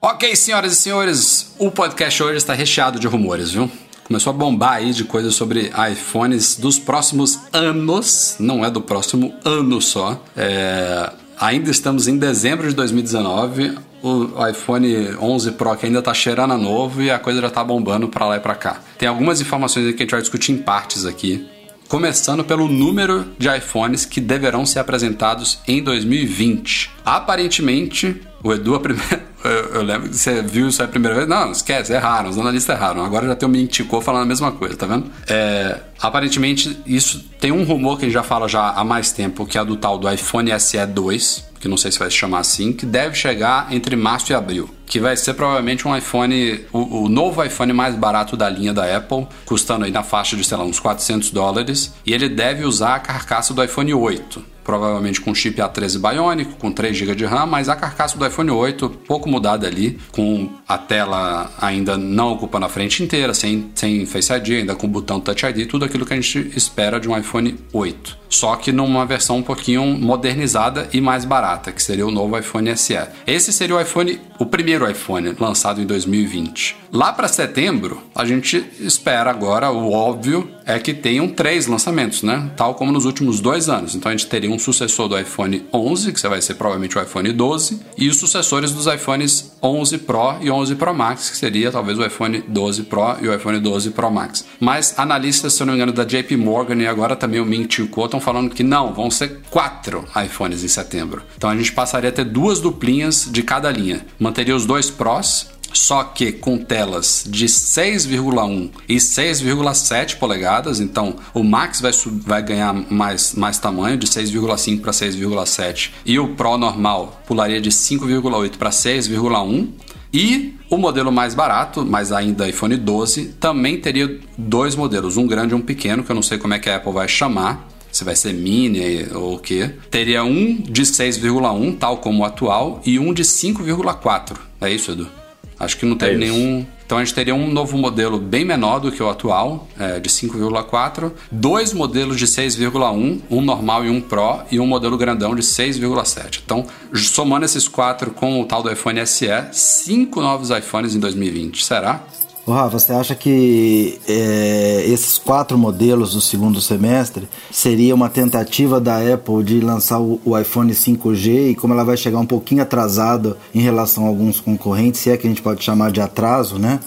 Ok, senhoras e senhores, o podcast hoje está recheado de rumores, viu? Começou a bombar aí de coisas sobre iPhones dos próximos anos, não é do próximo ano só. É, ainda estamos em dezembro de 2019, o iPhone 11 Pro que ainda tá cheirando a novo e a coisa já tá bombando pra lá e pra cá. Tem algumas informações que a gente vai discutir em partes aqui. Começando pelo número de iPhones que deverão ser apresentados em 2020. Aparentemente, o Edu, a primeira, eu, eu lembro que você viu isso aí a primeira vez. Não, esquece, erraram, os analistas erraram. Agora já tem o Mintico falando a mesma coisa, tá vendo? É, aparentemente, isso tem um rumor que a gente já fala já há mais tempo, que é do tal do iPhone SE 2, que não sei se vai se chamar assim, que deve chegar entre março e abril. Que vai ser provavelmente um iPhone, o, o novo iPhone mais barato da linha da Apple, custando aí na faixa de, sei lá, uns 400 dólares. E ele deve usar a carcaça do iPhone 8 provavelmente com chip A13 Bionic, com 3 GB de RAM, mas a carcaça do iPhone 8 pouco mudada ali, com a tela ainda não ocupando a frente inteira, sem, sem Face ID, ainda com botão Touch ID, tudo aquilo que a gente espera de um iPhone 8. Só que numa versão um pouquinho modernizada e mais barata, que seria o novo iPhone SE. Esse seria o iPhone, o primeiro iPhone lançado em 2020. Lá para setembro, a gente espera agora, o óbvio é que tenham três lançamentos, né? Tal como nos últimos dois anos. Então a gente teria um sucessor do iPhone 11, que vai ser provavelmente o iPhone 12, e os sucessores dos iPhones 11 Pro e 11 Pro Max, que seria talvez o iPhone 12 Pro e o iPhone 12 Pro Max. Mas analistas, se eu não me engano, da JP Morgan e agora também o Ming Chiu Kuo estão falando que não, vão ser quatro iPhones em setembro. Então a gente passaria a ter duas duplinhas de cada linha. Manteria os dois Pros, só que com telas de 6,1 e 6,7 polegadas, então o Max vai, vai ganhar mais, mais tamanho, de 6,5 para 6,7, e o Pro normal pularia de 5,8 para 6,1. E o modelo mais barato, mas ainda iPhone 12, também teria dois modelos, um grande e um pequeno, que eu não sei como é que a Apple vai chamar, se vai ser mini ou o que. Teria um de 6,1, tal como o atual, e um de 5,4. É isso, Edu? Acho que não teve É nenhum. Então a gente teria um novo modelo bem menor do que o atual, é, de 5,4, dois modelos de 6,1, um normal e um Pro, e um modelo grandão de 6,7. Então, somando esses quatro com o tal do iPhone SE, cinco novos iPhones em 2020. Será? Rafa, você acha que é, esses quatro modelos do segundo semestre seria uma tentativa da Apple de lançar o, o iPhone 5G e como ela vai chegar um pouquinho atrasada em relação a alguns concorrentes, se é que a gente pode chamar de atraso, né?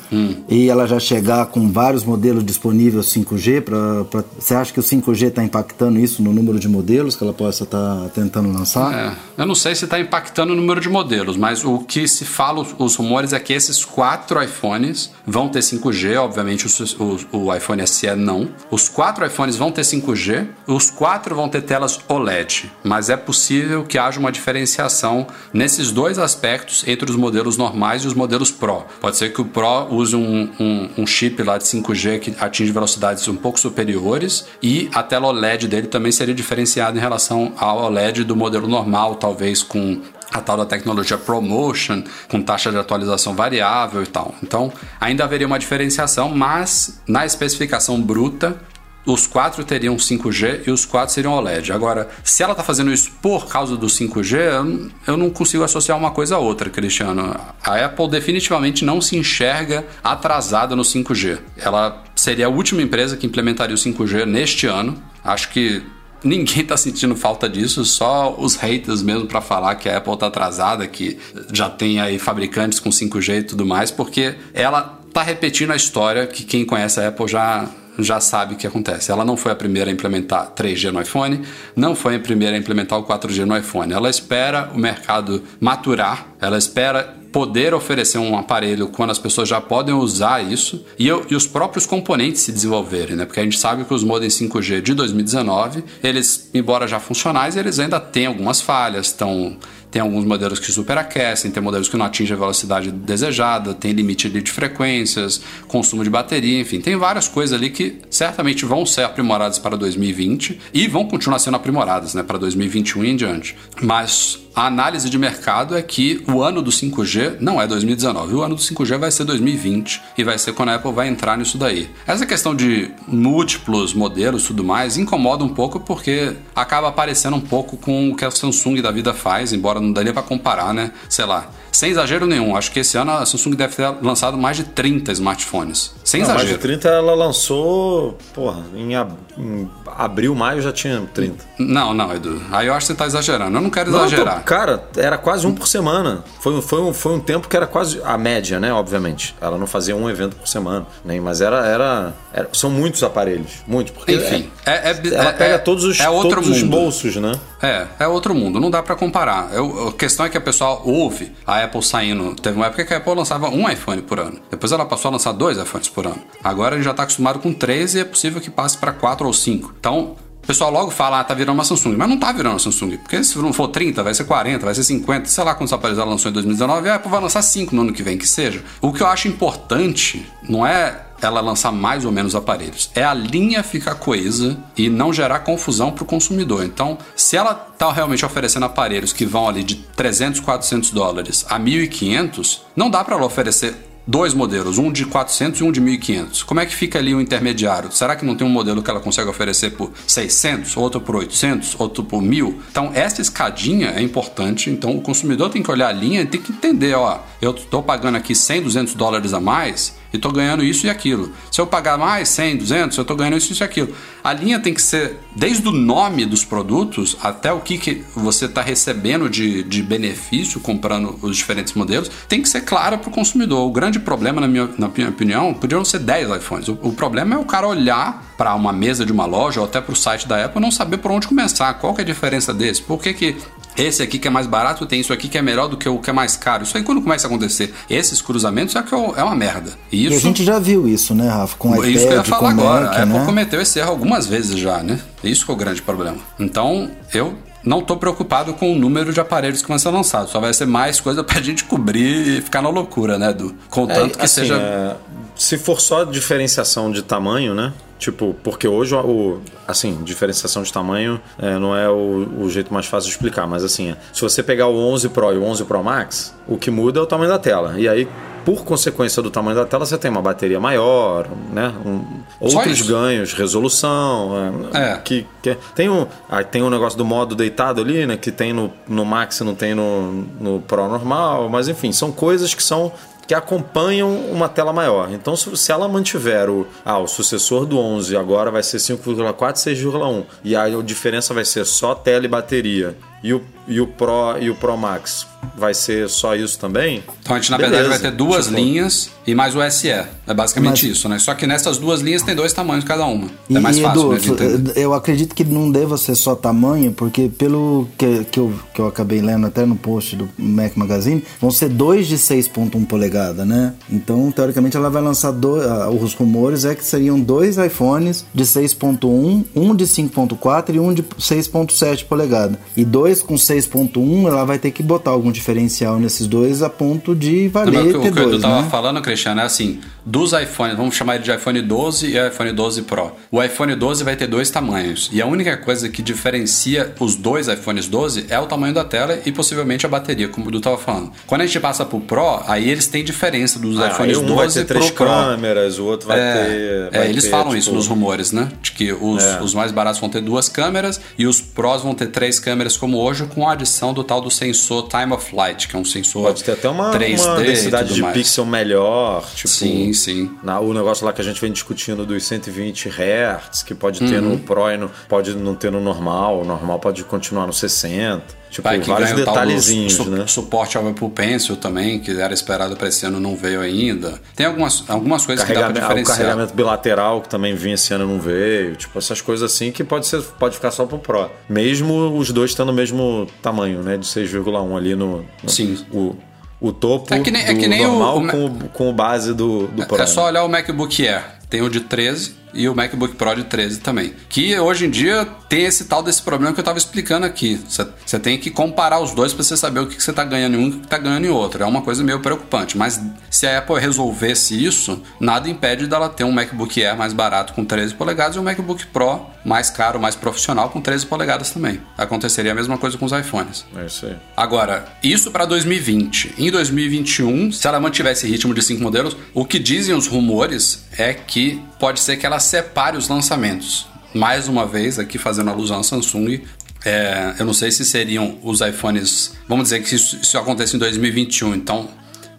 E ela já chegar com vários modelos disponíveis 5G, pra, pra- você acha que o 5G está impactando isso no número de modelos que ela possa estar tentando lançar? É, eu não sei se está impactando o número de modelos, mas o que se fala, os rumores, é que esses quatro iPhones vão ter 5G, obviamente o, o- o iPhone SE não. Os quatro iPhones vão ter 5G, os quatro vão ter telas OLED, mas é possível que haja uma diferenciação nesses dois aspectos entre os modelos normais e os modelos Pro. Pode ser que o Pro use um, um- um chip lá de 5G que atinge velocidades um pouco superiores e a tela OLED dele também seria diferenciada em relação ao OLED do modelo normal, talvez com a tal da tecnologia ProMotion, com taxa de atualização variável e tal. Então, ainda haveria uma diferenciação, mas na especificação bruta, os quatro teriam 5G e os quatro seriam OLED. Agora, se ela está fazendo isso por causa do 5G, eu não consigo associar uma coisa a outra, Cristiano. A Apple definitivamente não se enxerga atrasada no 5G. Ela seria a última empresa que implementaria o 5G neste ano. Acho que ninguém está sentindo falta disso, só os haters mesmo para falar que a Apple está atrasada, que já tem aí fabricantes com 5G e tudo mais, porque ela está repetindo a história que quem conhece a Apple já já sabe o que acontece. Ela não foi a primeira a implementar 3G no iPhone, não foi a primeira a implementar o 4G no iPhone. Ela espera o mercado maturar, ela espera poder oferecer um aparelho quando as pessoas já podem usar isso e, eu, e, os próprios componentes se desenvolverem, né? Porque a gente sabe que os modems 5G de 2019, eles, embora já funcionais, eles ainda têm algumas falhas, estão tem alguns modelos que superaquecem, tem modelos que não atingem a velocidade desejada, tem limite de frequências, consumo de bateria, enfim, tem várias coisas ali que certamente vão ser aprimoradas para 2020 e vão continuar sendo aprimoradas né, para 2021 e em diante. Mas a análise de mercado é que o ano do 5G não é 2019, o ano do 5G vai ser 2020 e vai ser quando a Apple vai entrar nisso daí. Essa questão de múltiplos modelos e tudo mais incomoda um pouco porque acaba aparecendo um pouco com o que a Samsung da vida faz, embora não daria para comparar, né? Sei lá. Sem exagero nenhum, acho que esse ano a Samsung deve ter lançado mais de 30 smartphones. Sem não, exagero. Mais de 30 ela lançou, porra, em, ab em abril, maio já tinha 30. Não, não, Edu. Aí eu acho que você tá exagerando. Eu não quero não, exagerar. Tô, cara, era quase um por semana. Foi, foi, um, foi um tempo que era quase a média, né? Obviamente. Ela não fazia um evento por semana. Nem, mas era, era, era São muitos aparelhos. Muitos. Porque Enfim. É, é, é, ela pega todos, os, é todos os bolsos, né? É, é outro mundo. Não dá para comparar. Eu, a questão é que a pessoa ouve a Apple saindo. Teve uma época que a Apple lançava um iPhone por ano. Depois ela passou a lançar dois iPhones por ano. Agora gente já está acostumado com três e é possível que passe para quatro ou cinco. Então, o pessoal logo fala, ah, tá virando uma Samsung. Mas não tá virando uma Samsung. Porque se não for 30, vai ser 40, vai ser 50. Sei lá quantos aparelhos ela lançou em 2019. A Apple vai lançar 5 no ano que vem, que seja. O que eu acho importante não é ela lançar mais ou menos aparelhos. É a linha ficar coesa e não gerar confusão para o consumidor. Então, se ela está realmente oferecendo aparelhos que vão ali de 300, 400 dólares a 1.500, não dá para ela oferecer dois modelos, um de 400 e um de 1500. Como é que fica ali o intermediário? Será que não tem um modelo que ela consegue oferecer por 600, outro por 800, outro por 1000? Então, essa escadinha é importante. Então, o consumidor tem que olhar a linha e tem que entender, ó, eu estou pagando aqui 100, 200 dólares a mais e estou ganhando isso e aquilo. Se eu pagar mais 100, 200, eu estou ganhando isso, isso e aquilo. A linha tem que ser desde o nome dos produtos até o que, que você está recebendo de, de benefício comprando os diferentes modelos, tem que ser clara para o consumidor. O grande problema, na minha, na minha opinião, podiam ser 10 iPhones. O, o problema é o cara olhar para uma mesa de uma loja ou até para o site da Apple e não saber por onde começar. Qual que é a diferença desse? Por que, que esse aqui que é mais barato tem isso aqui que é melhor do que o que é mais caro. Isso aí quando começa a acontecer, esses cruzamentos é que é uma merda. E, isso, e a gente já viu isso, né, Rafa? Com isso iPad, que eu ia falar agora. Mac, a Apple né? cometeu esse erro algumas vezes já, né? Isso que é o grande problema. Então, eu não estou preocupado com o número de aparelhos que vão ser lançados. Só vai ser mais coisa pra gente cobrir e ficar na loucura, né, Edu? Contanto É, que assim, seja. é, se for só diferenciação de tamanho, né? Tipo, porque hoje, o, assim, diferenciação de tamanho é, não é o, o jeito mais fácil de explicar, mas assim, é, se você pegar o 11 Pro e o 11 Pro Max, o que muda é o tamanho da tela. E aí, por consequência do tamanho da tela, você tem uma bateria maior, né? Um, outros ganhos, resolução. É, É. Que, que- tem um, aí tem um negócio do modo deitado ali, né? Que tem no, no Max e não tem no, no Pro normal. Mas enfim, são coisas que são que acompanham uma tela maior. Então, se, se ela mantiver o, ah, o sucessor do 11 agora vai ser 5,4, 6,1 e a diferença vai ser só tela e bateria e o, e o Pro e o Pro Max vai ser só isso também. Então a gente, na beleza. verdade, vai ter duas Tipo, linhas e mais o SE. É basicamente Mas- isso, né? Só que nessas duas linhas tem dois tamanhos cada uma. E, é mais fácil Edu, né, eu acredito que não deva ser só tamanho, porque pelo que, que, eu, que eu acabei lendo até no post do Mac Magazine, vão ser dois de 6.1 polegada, né? Então, teoricamente, ela vai lançar dois. ah, Os rumores é que seriam dois iPhones de 6.1, um de 5.4 e um de 6.7 polegada. E dois 2 com 6.1, ela vai ter que botar algum diferencial nesses dois a ponto de valer Não, mas o que- T2, o que eu tava né? falando, Cristiano, é assim: dos iPhones, vamos chamar ele de iPhone 12 e iPhone 12 Pro. O iPhone 12 vai ter dois tamanhos. E a única coisa que diferencia os dois iPhones 12 é o tamanho da tela e possivelmente a bateria, como o Du tava falando. Quando a gente passa pro Pro, aí eles têm diferença dos Ah, iPhones um 12 vai ter três pro Pro. câmeras, o outro vai É, ter. é, vai eles ter, falam tipo, isso nos rumores, né? De que os, É. os mais baratos vão ter duas câmeras e os Pros vão ter três câmeras como hoje, com a adição do tal do sensor Time of Flight, que é um sensor Pode ter até uma, 3D uma densidade de mais. pixel melhor. Tipo, Sim, sim. Na, o negócio lá que a gente vem discutindo dos 120 Hz, que pode ter Uhum. no Pro e no, pode não ter no normal, o normal pode continuar no 60. Tipo, que vários ganha o detalhezinhos, su- né? Suporte ao Apple Pencil também, que era esperado para esse ano, não veio ainda. Tem algumas, algumas coisas que dá para Carregamento, o diferenciar. carregamento bilateral que também vinha esse ano não veio, tipo essas coisas assim que pode ser pode ficar só pro Pro. Mesmo os dois tendo o mesmo tamanho, né, de 6,1 ali no, no- Sim. o, o topo É que nem- é que nem o- normal o- com, o- com o base do, do Pro. É só olhar o MacBook Air. Tem o de 13 e o MacBook Pro de 13 também. Que hoje em dia tem esse tal desse problema que eu estava explicando aqui. Você- tem que comparar os dois para você saber o que que você está ganhando em um e o que está ganhando em outro. É uma coisa meio preocupante. Mas se a Apple resolvesse isso, nada impede dela ter um MacBook Air mais barato com 13 polegadas e um MacBook Pro mais caro, mais profissional com 13 polegadas também. Aconteceria a mesma coisa com os iPhones. É isso aí. Agora, isso para 2020. Em 2021, se ela mantiver esse ritmo de cinco modelos, o que dizem os rumores é que pode ser que ela separe os lançamentos. Mais uma vez, aqui fazendo alusão à Samsung, é, eu não sei se seriam os iPhones. Vamos dizer que isso, isso acontece em 2021, então.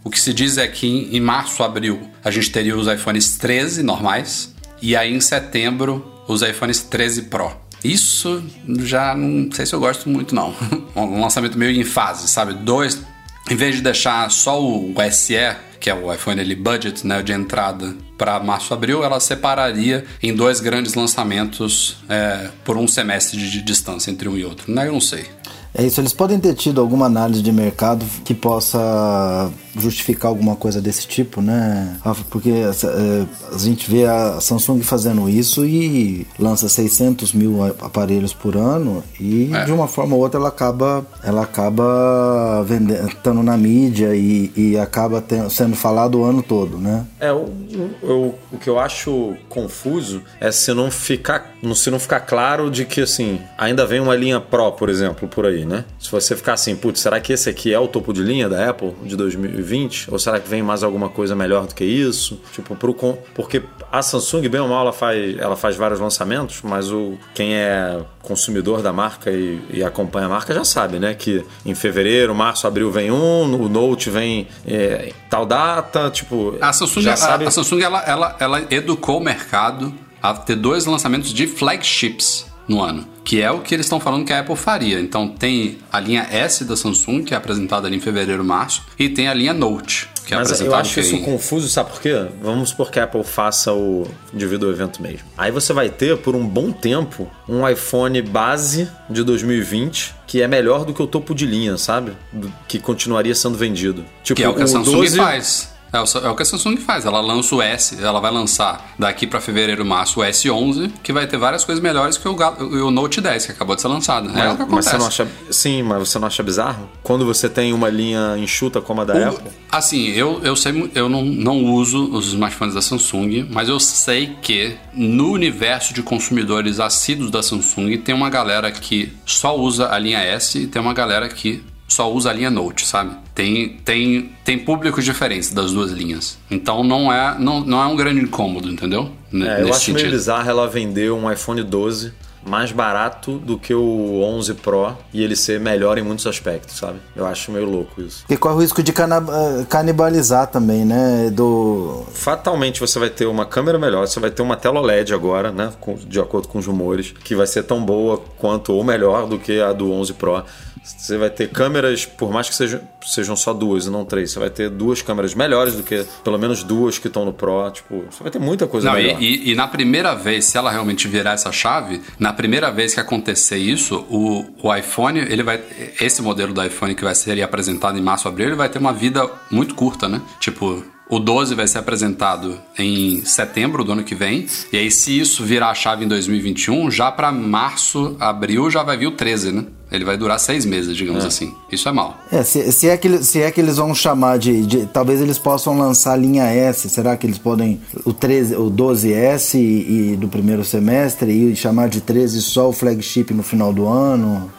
O que se diz é que em, em março, abril, a gente teria os iPhones 13 normais, e aí em setembro, os iPhones 13 Pro. Isso já não sei se eu gosto muito, não. Um lançamento meio em fase, sabe? Dois. Em vez de deixar só o SE, que é o iPhone ele budget, né, de entrada, para março abril, ela separaria em dois grandes lançamentos é, por um semestre de, distância entre um e outro. Né? Eu não sei. É isso, eles podem ter tido alguma análise de mercado que possa justificar alguma coisa desse tipo, né, Rafa? Porque é, a gente vê a Samsung fazendo isso e lança 600 mil aparelhos por ano e É. de uma forma ou outra ela acaba, ela acaba vendendo, estando na mídia e, e acaba ten- sendo falado o ano todo, né? É, o, o, o que eu acho confuso é se não ficar, se não ficar claro de que assim, ainda vem uma linha Pro, por exemplo, por aí, né? Se você ficar assim, putz, será que esse aqui é o topo de linha da Apple de 2020? Ou será que vem mais alguma coisa melhor do que isso? Tipo, pro, porque a Samsung, bem ou mal, ela faz, ela faz vários lançamentos, mas o, quem é consumidor da marca e, e acompanha a marca já sabe, né? Que em fevereiro, março, abril vem um, o Note vem é, tal data, tipo. A Samsung, já a- sabe. a Samsung ela, ela, ela educou o mercado a ter dois lançamentos de flagships no ano, que é o que eles estão falando que a Apple faria. Então tem a linha S da Samsung, que é apresentada ali em fevereiro, março, e tem a linha Note, que é Mas eu apresentada acho isso em... confuso, sabe por quê? Vamos supor que a Apple faça o devido ao evento mesmo. Aí você vai ter, por um bom tempo, um iPhone base de 2020 que é melhor do que o topo de linha, sabe? Que continuaria sendo vendido. Tipo, Que é o que a Samsung 12 faz. É o, é o que a Samsung faz. Ela lança o S, ela vai lançar daqui pra fevereiro, março o S11, que vai ter várias coisas melhores que o, o Note 10, que acabou de ser lançado. é o que Mas, acontece. mas você acha. Sim, mas você não acha bizarro? Quando você tem uma linha enxuta como a da O- Apple? Assim, eu, eu sei, eu não, não uso os smartphones da Samsung, mas eu sei que no universo de consumidores assíduos da Samsung tem uma galera que só usa a linha S e tem uma galera que só usa a linha Note, sabe? Tem, tem, tem públicos diferentes das duas linhas. Então não é, não, não é um grande incômodo, entendeu? N- É, eu acho meio bizarro ela vender um iPhone 12 mais barato do que o 11 Pro e ele ser melhor em muitos aspectos, sabe? Eu acho meio louco isso. E corre o risco de eh, canibalizar também, né? Do, Fatalmente você vai ter uma câmera melhor, você vai ter uma tela OLED agora, né? de acordo com os rumores, que vai ser tão boa quanto ou melhor do que a do 11 Pro. Você vai ter câmeras, por mais que sejam, sejam só duas e não três, você vai ter duas câmeras melhores do que pelo menos duas que estão no Pro. Tipo, você vai ter muita coisa Não, melhor. e, e- e na primeira vez, se ela realmente virar essa chave, na primeira vez que acontecer isso, o, o iPhone, ele vai. Esse modelo do iPhone que vai ser apresentado em março, abril, ele vai ter uma vida muito curta, né? Tipo. O 12 vai ser apresentado em setembro do ano que vem. E aí, se isso virar a chave em 2021, já para março, abril, já vai vir o 13, né? Ele vai durar seis meses, digamos É. assim. Isso é mal. É, se, se é que, eles- se é que eles vão chamar de, de- Talvez eles possam lançar a linha S. Será que eles podem. O, 13, o 12S e, e do primeiro semestre e chamar de 13 só o flagship no final do ano?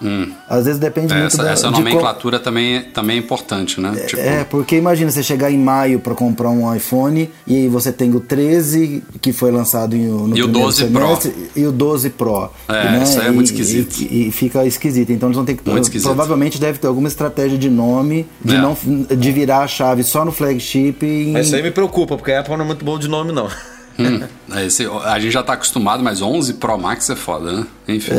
Às vezes depende muito Essa, da, essa qual- nomenclatura também, é- também é importante, né? Tipo, É, porque imagina você chegar em maio para comprar um iPhone e aí você tem o 13 que foi lançado em- no E o primeiro 12 Pro. semestre e o 12 Pro. É, isso aí é muito E- esquisito. E, e fica esquisito. Então eles vão ter que provavelmente deve ter alguma estratégia de nome de É. não de virar a chave só no flagship e Mas isso aí me preocupa, porque a Apple não é muito bom de nome, não. Hum, esse- a gente já tá acostumado, mas 11 Pro Max é foda, né? Enfim.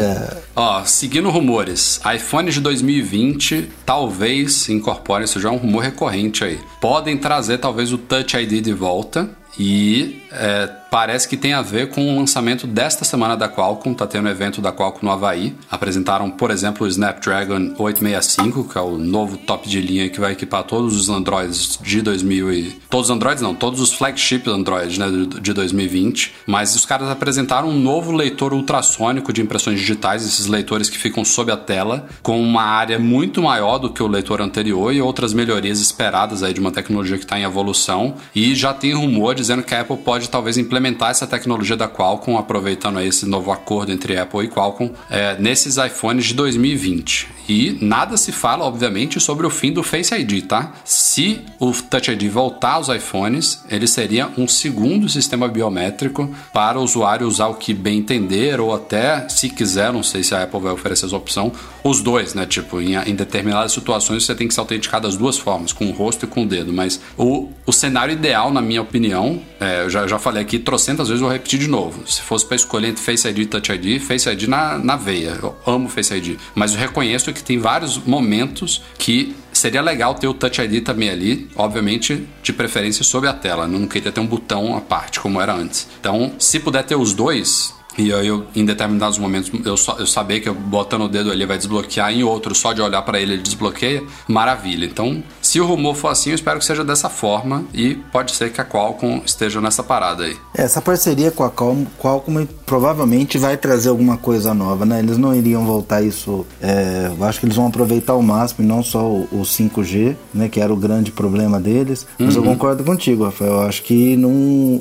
Ó, seguindo rumores, iPhones de 2020 talvez incorporem, isso já é um rumor recorrente aí. Podem trazer talvez o Touch ID de volta e é, parece que tem a ver com o lançamento desta semana da Qualcomm, tá tendo evento da Qualcomm no Havaí. Apresentaram, por exemplo, o Snapdragon 865, que é o novo top de linha que vai equipar todos os Androids de 2000 e... Todos os Androids não, todos os flagship Androids né, de 2020. Mas os caras apresentaram um novo leitor ultrassônico de impressões digitais, esses leitores que ficam sob a tela, com uma área muito maior do que o leitor anterior e outras melhorias esperadas aí de uma tecnologia que está em evolução. E já tem rumor dizendo que a Apple pode talvez implementar essa tecnologia da Qualcomm, aproveitando esse novo acordo entre Apple e Qualcomm, é, nesses iPhones de 2020. E nada se fala, obviamente, sobre o fim do Face ID, tá? Se o Touch ID voltar aos iPhones, ele seria um segundo sistema biométrico para o usuário usar o que bem entender, ou até, se quiser, não sei se a Apple vai oferecer essa opção, os dois, né? Tipo, em, em determinadas situações você tem que se autenticar das duas formas, com o rosto e com o dedo. Mas o, o cenário ideal, na minha opinião, é, eu já, já falei aqui trocentas vezes, vou repetir de novo. Se fosse para escolher entre Face ID e Touch ID, Face ID na, na veia. Eu amo Face ID. Mas eu reconheço que tem vários momentos que seria legal ter o Touch ID também ali, obviamente, de preferência sobre a tela. Não queria ter um botão à parte, como era antes. Então, se puder ter os dois, e aí eu, em determinados momentos, eu, só, eu saber que eu botando o dedo ali vai desbloquear, em outros, só de olhar para ele, ele desbloqueia, maravilha. Então, se o rumor for assim, eu espero que seja dessa forma e pode ser que a Qualcomm esteja nessa parada aí. essa parceria com a Qualcomm, Qualcomm provavelmente vai trazer alguma coisa nova, né? Eles não iriam voltar isso. é, eu acho que eles vão aproveitar ao máximo, e não só o, o 5G, né? Que era o grande problema deles. Mas eu concordo contigo, Rafael. Eu acho que não,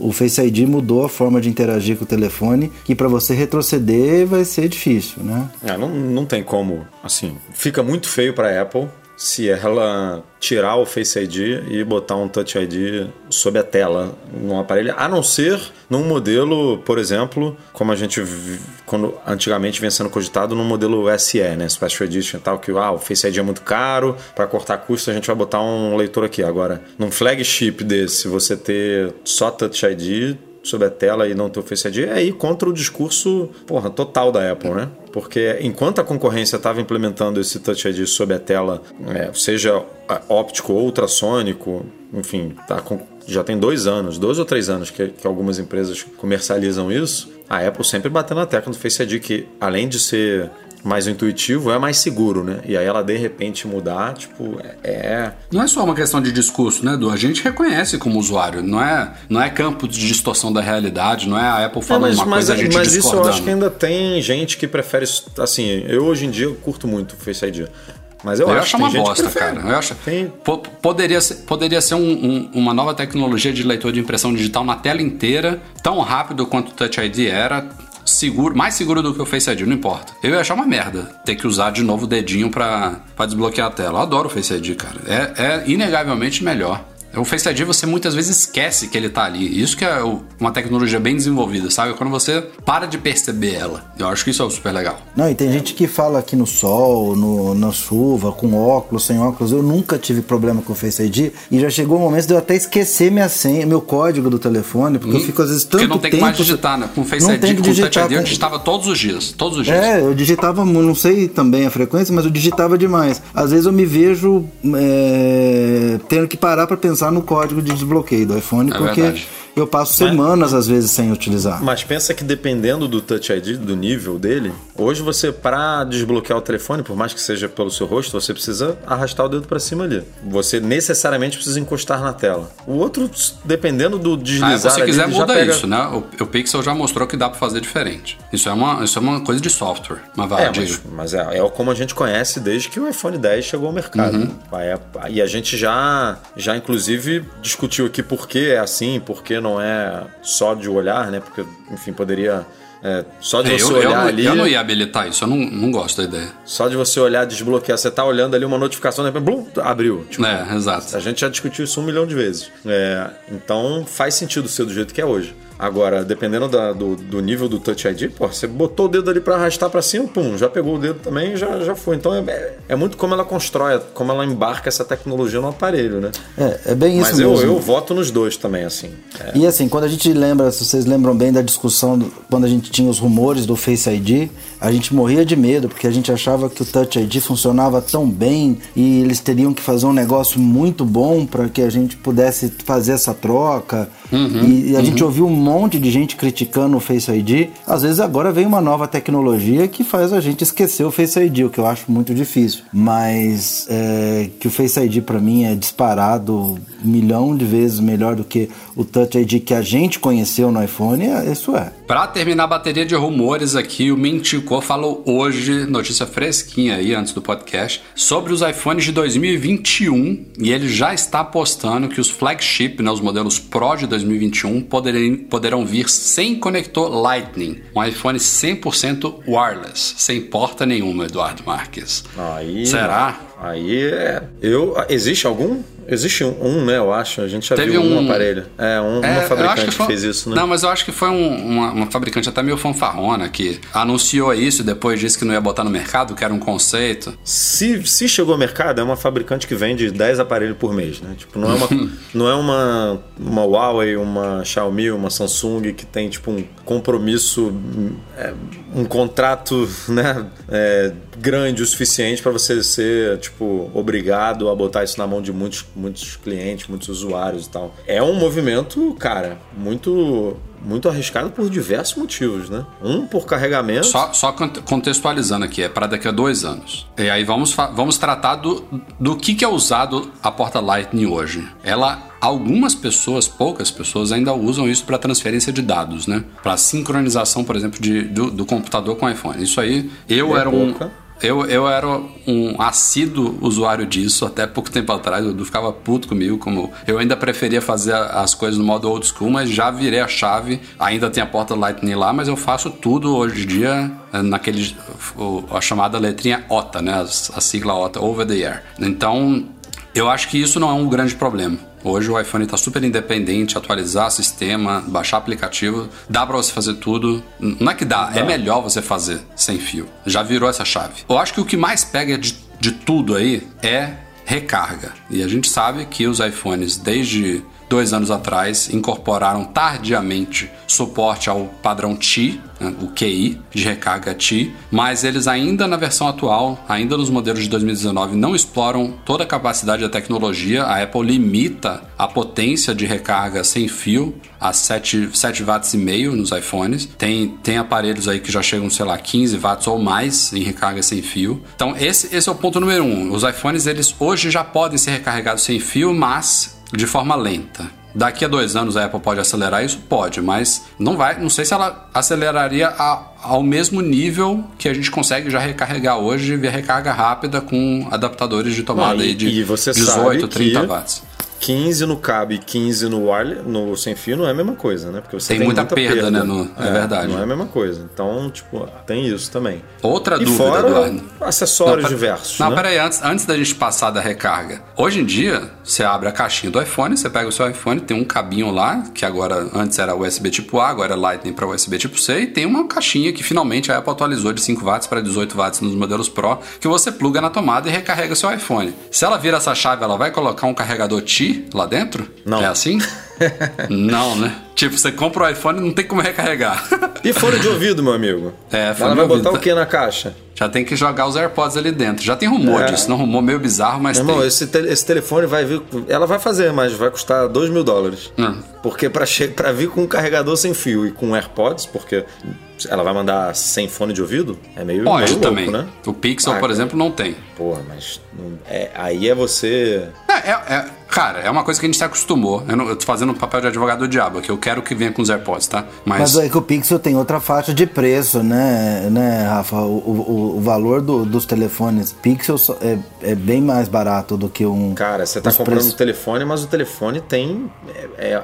o Face ID mudou a forma de interagir com o telefone, que para você retroceder vai ser difícil, né? É, não, não tem como, assim, fica muito feio para Apple se ela tirar o Face ID e botar um Touch ID sob a tela num aparelho, a não ser num modelo, por exemplo, como a gente quando antigamente vinha sendo cogitado no modelo SE, né, Special Edition tal, que ah, o Face ID é muito caro, para cortar custo a gente vai botar um leitor aqui. Agora, num flagship desse, você ter só Touch ID sobre a tela e não ter o Face ID é ir contra o discurso porra, total da Apple, né? Porque enquanto a concorrência estava implementando esse Touch ID sobre a tela, é, seja ah, óptico ou ultrassônico, enfim, tá com- já tem dois anos, dois ou três anos que, que algumas empresas comercializam isso, a Apple sempre batendo na tecla do Face ID, que além de ser mais intuitivo, é mais seguro, né? E aí ela de repente mudar, tipo, é- é Não é só uma questão de discurso, né, Edu? A gente reconhece como usuário. Não é, não é campo de distorção da realidade, não é a Apple falando É, mas, uma mas- coisa e a gente mas isso eu acho que ainda tem gente que prefere. Assim, eu hoje em dia eu curto muito o Face ID. Mas eu, Eu acho acho uma bosta, cara. Eu acho. Poderia ser, poderia ser um- um- uma nova tecnologia de leitor de impressão digital na tela inteira, tão rápido quanto o Touch ID era, seguro, mais seguro do que o Face ID, não importa. Eu ia achar uma merda ter que usar de novo o dedinho pra, desbloquear a tela. Eu adoro o Face ID, cara. É, é inegavelmente melhor. O Face ID você muitas vezes esquece que ele tá ali. Isso que é uma tecnologia bem desenvolvida, sabe? Quando você para de perceber ela. Eu acho que isso é super legal. Não, e tem gente que fala aqui no sol, no, na chuva, com óculos, sem óculos. Eu nunca tive problema com o Face ID e já chegou o momento de eu até esquecer minha senha, meu código do telefone, porque eu fico às vezes tanto Porque não tem que tempo... mais digitar, né? Com o Face Não ID, tem que com o Touch digitar ID, eu digitava todos os dias. Todos os dias. É, eu digitava, não sei também a frequência, mas eu digitava demais. Às vezes eu me vejo é, tendo que parar pra pensar, pensar no código de desbloqueio do iPhone, É porque verdade. Eu passo semanas às vezes sem utilizar. Mas pensa que dependendo do Touch ID, do nível dele, hoje você, para desbloquear o telefone, por mais que seja pelo seu rosto, você precisa arrastar o dedo para cima ali. Você necessariamente precisa encostar na tela. O outro, dependendo do Ah, deslizar se você ali, quiser, já muda pega- isso, né? O, o Pixel já mostrou que dá pra fazer diferente. Isso é uma, isso é uma coisa de software. Mas vai, É, mas, mas é, é como a gente conhece desde que o iPhone 10 chegou ao mercado. Uhum. É- e a gente já, já inclusive, discutiu aqui por que é assim, por que não é só de olhar, né? Porque, enfim, poderia. é, só de É, você eu, eu olhar não, ali. eu não ia habilitar isso, eu não, não gosto da ideia. Só de você olhar, desbloquear, você tá olhando ali uma notificação, de repente, blum, abriu. Tipo, É, exato. a gente já discutiu isso um milhão de vezes. É, então faz sentido ser do jeito que é hoje. Agora, dependendo da- do, do nível do Touch ID, pô, você botou o dedo ali pra arrastar pra cima, pum, já pegou o dedo também e já, já foi. Então é, é muito como ela constrói, como ela embarca essa tecnologia no aparelho, né? É, é bem isso Mas eu, mesmo. eu voto nos dois também, assim. É. E assim, quando a gente lembra, se vocês lembram bem da discussão, do- quando a gente tinha os rumores do Face ID, a gente morria de medo, porque a gente achava que o Touch ID funcionava tão bem e eles teriam que fazer um negócio muito bom para que a gente pudesse fazer essa troca. e, e a gente ouviu um monte de gente criticando o Face ID. Às vezes agora vem uma nova tecnologia que faz a gente esquecer o Face ID, o que eu acho muito difícil. Mas é, que o Face ID para mim é disparado um milhão de vezes melhor do que o Touch ID que a gente conheceu no iPhone, é- isso é. Pra terminar a bateria de rumores aqui, o Mintico falou hoje, notícia fresquinha aí antes do podcast, sobre os iPhones de 2021 e ele já está apostando que os flagship, né, os modelos Pro de 2021, poderem, poderão vir sem conector Lightning, um iPhone 100% wireless, sem porta nenhuma, Eduardo Marques. Aí, Será? Aí é. Eu, existe algum? Existe um, um, né? Eu acho. A gente já Teve viu um, um- aparelho. É, um, É, uma fabricante foi- fez isso, né? Não, mas eu acho que foi um- uma, uma fabricante até meio fanfarrona que anunciou isso e depois disse que não ia botar no mercado, que era um conceito. Se, se chegou ao mercado, é uma fabricante que vende 10 aparelhos por mês, né? Tipo, não é uma, não é uma, uma Huawei, uma Xiaomi, uma Samsung que tem, tipo, um compromisso, é, um contrato, né? é, grande o suficiente para você ser, tipo, obrigado a botar isso na mão de muitos, muitos clientes, muitos usuários e tal. É um movimento, cara, muito... Muito arriscado por diversos motivos, né? Um por carregamento. Só, só cont- contextualizando aqui, é para daqui a dois anos. E aí vamos, vamos tratar do, do que, que é usado a porta Lightning hoje. Ela, algumas pessoas, poucas pessoas, ainda usam isso para transferência de dados, né? Para sincronização, por exemplo, de, do, do computador com o iPhone. Isso aí, eu Bem era um. Eu, eu era um assíduo usuário disso até pouco tempo atrás. Eu ficava puto comigo, como eu ainda preferia fazer as coisas no modo old school, mas já virei a chave. Ainda tem a porta Lightning lá, mas eu faço tudo hoje em dia eh, naquele o- a chamada letrinha OTA, né? A sigla OTA, Over the Air. Então, eu acho que isso não é um grande problema. Hoje o iPhone está super independente, atualizar sistema, baixar aplicativo, dá para você fazer tudo. Não é que dá, é melhor você fazer sem fio. Já virou essa chave. Eu acho que o que mais pega de, de tudo aí é recarga. E a gente sabe que os iPhones, desde dois anos atrás, incorporaram tardiamente suporte ao padrão TI, né, o QI de recarga TI, mas eles ainda na versão atual, ainda nos modelos de 2019, não exploram toda a capacidade da tecnologia. A Apple limita a potência de recarga sem fio a 7, 7 watts e meio nos iPhones. Tem, tem aparelhos aí que já chegam, sei lá, 15 watts ou mais em recarga sem fio. Então esse, esse é o ponto número um. Os iPhones eles hoje já podem ser recarregados sem fio, mas de forma lenta. Daqui a dois anos a Apple pode acelerar isso? Pode, mas não vai. Não sei se ela aceleraria a- ao mesmo nível que a gente consegue já recarregar hoje via recarga rápida com adaptadores de tomada Ah, e- aí de e você 18, sabe 30 que- watts. 15 no cabo e 15 no wireless, no sem fio não é a mesma coisa, né? Porque você Tem tem, muita perda, né, no- é verdade. Não é a mesma coisa. Então, tipo, tem isso também. Outra e dúvida, fora Eduardo. acessórios Não, diversos, Não, né? peraí, antes, antes da gente passar da recarga. Hoje em dia, você abre a caixinha do iPhone, você pega o seu iPhone, tem um cabinho lá, que agora antes era USB tipo A, agora é Lightning para USB tipo C, e tem uma caixinha que finalmente a Apple atualizou de 5 watts para 18 watts nos modelos Pro, que você pluga na tomada e recarrega seu iPhone. Se ela vira essa chave, ela vai colocar um carregador Ti lá dentro? Não. É assim? não, né? Tipo, você compra o iPhone e não tem como recarregar. E fone de ouvido, meu amigo? É, fone Ela vai ouvido. botar o que na caixa? Já tem que jogar os AirPods ali dentro. Já tem rumor É. disso, não rumor meio bizarro, mas irmão, tem. esse, te- esse telefone vai vir. Ela vai fazer, mas vai custar 2 mil dólares. Hum. Porque pra, pra vir com um carregador sem fio e com AirPods, porque ela vai mandar sem fone de ouvido, é meio, meio Pode louco, também. né? O Pixel, Ah, por exemplo, não tem. Porra, mas é- aí é você. É, é- é- cara, é uma coisa que a gente se acostumou. Eu, não, eu tô fazendo o papel de advogado do diabo, que eu quero que venha com os AirPods, tá? Mas, Mas é que o Pixel tem outra faixa de preço, né, né Rafa? O, o, o valor do- dos telefones Pixel é, é bem mais barato do que um. Cara, você tá comprando preços- um telefone, mas o telefone tem. É, é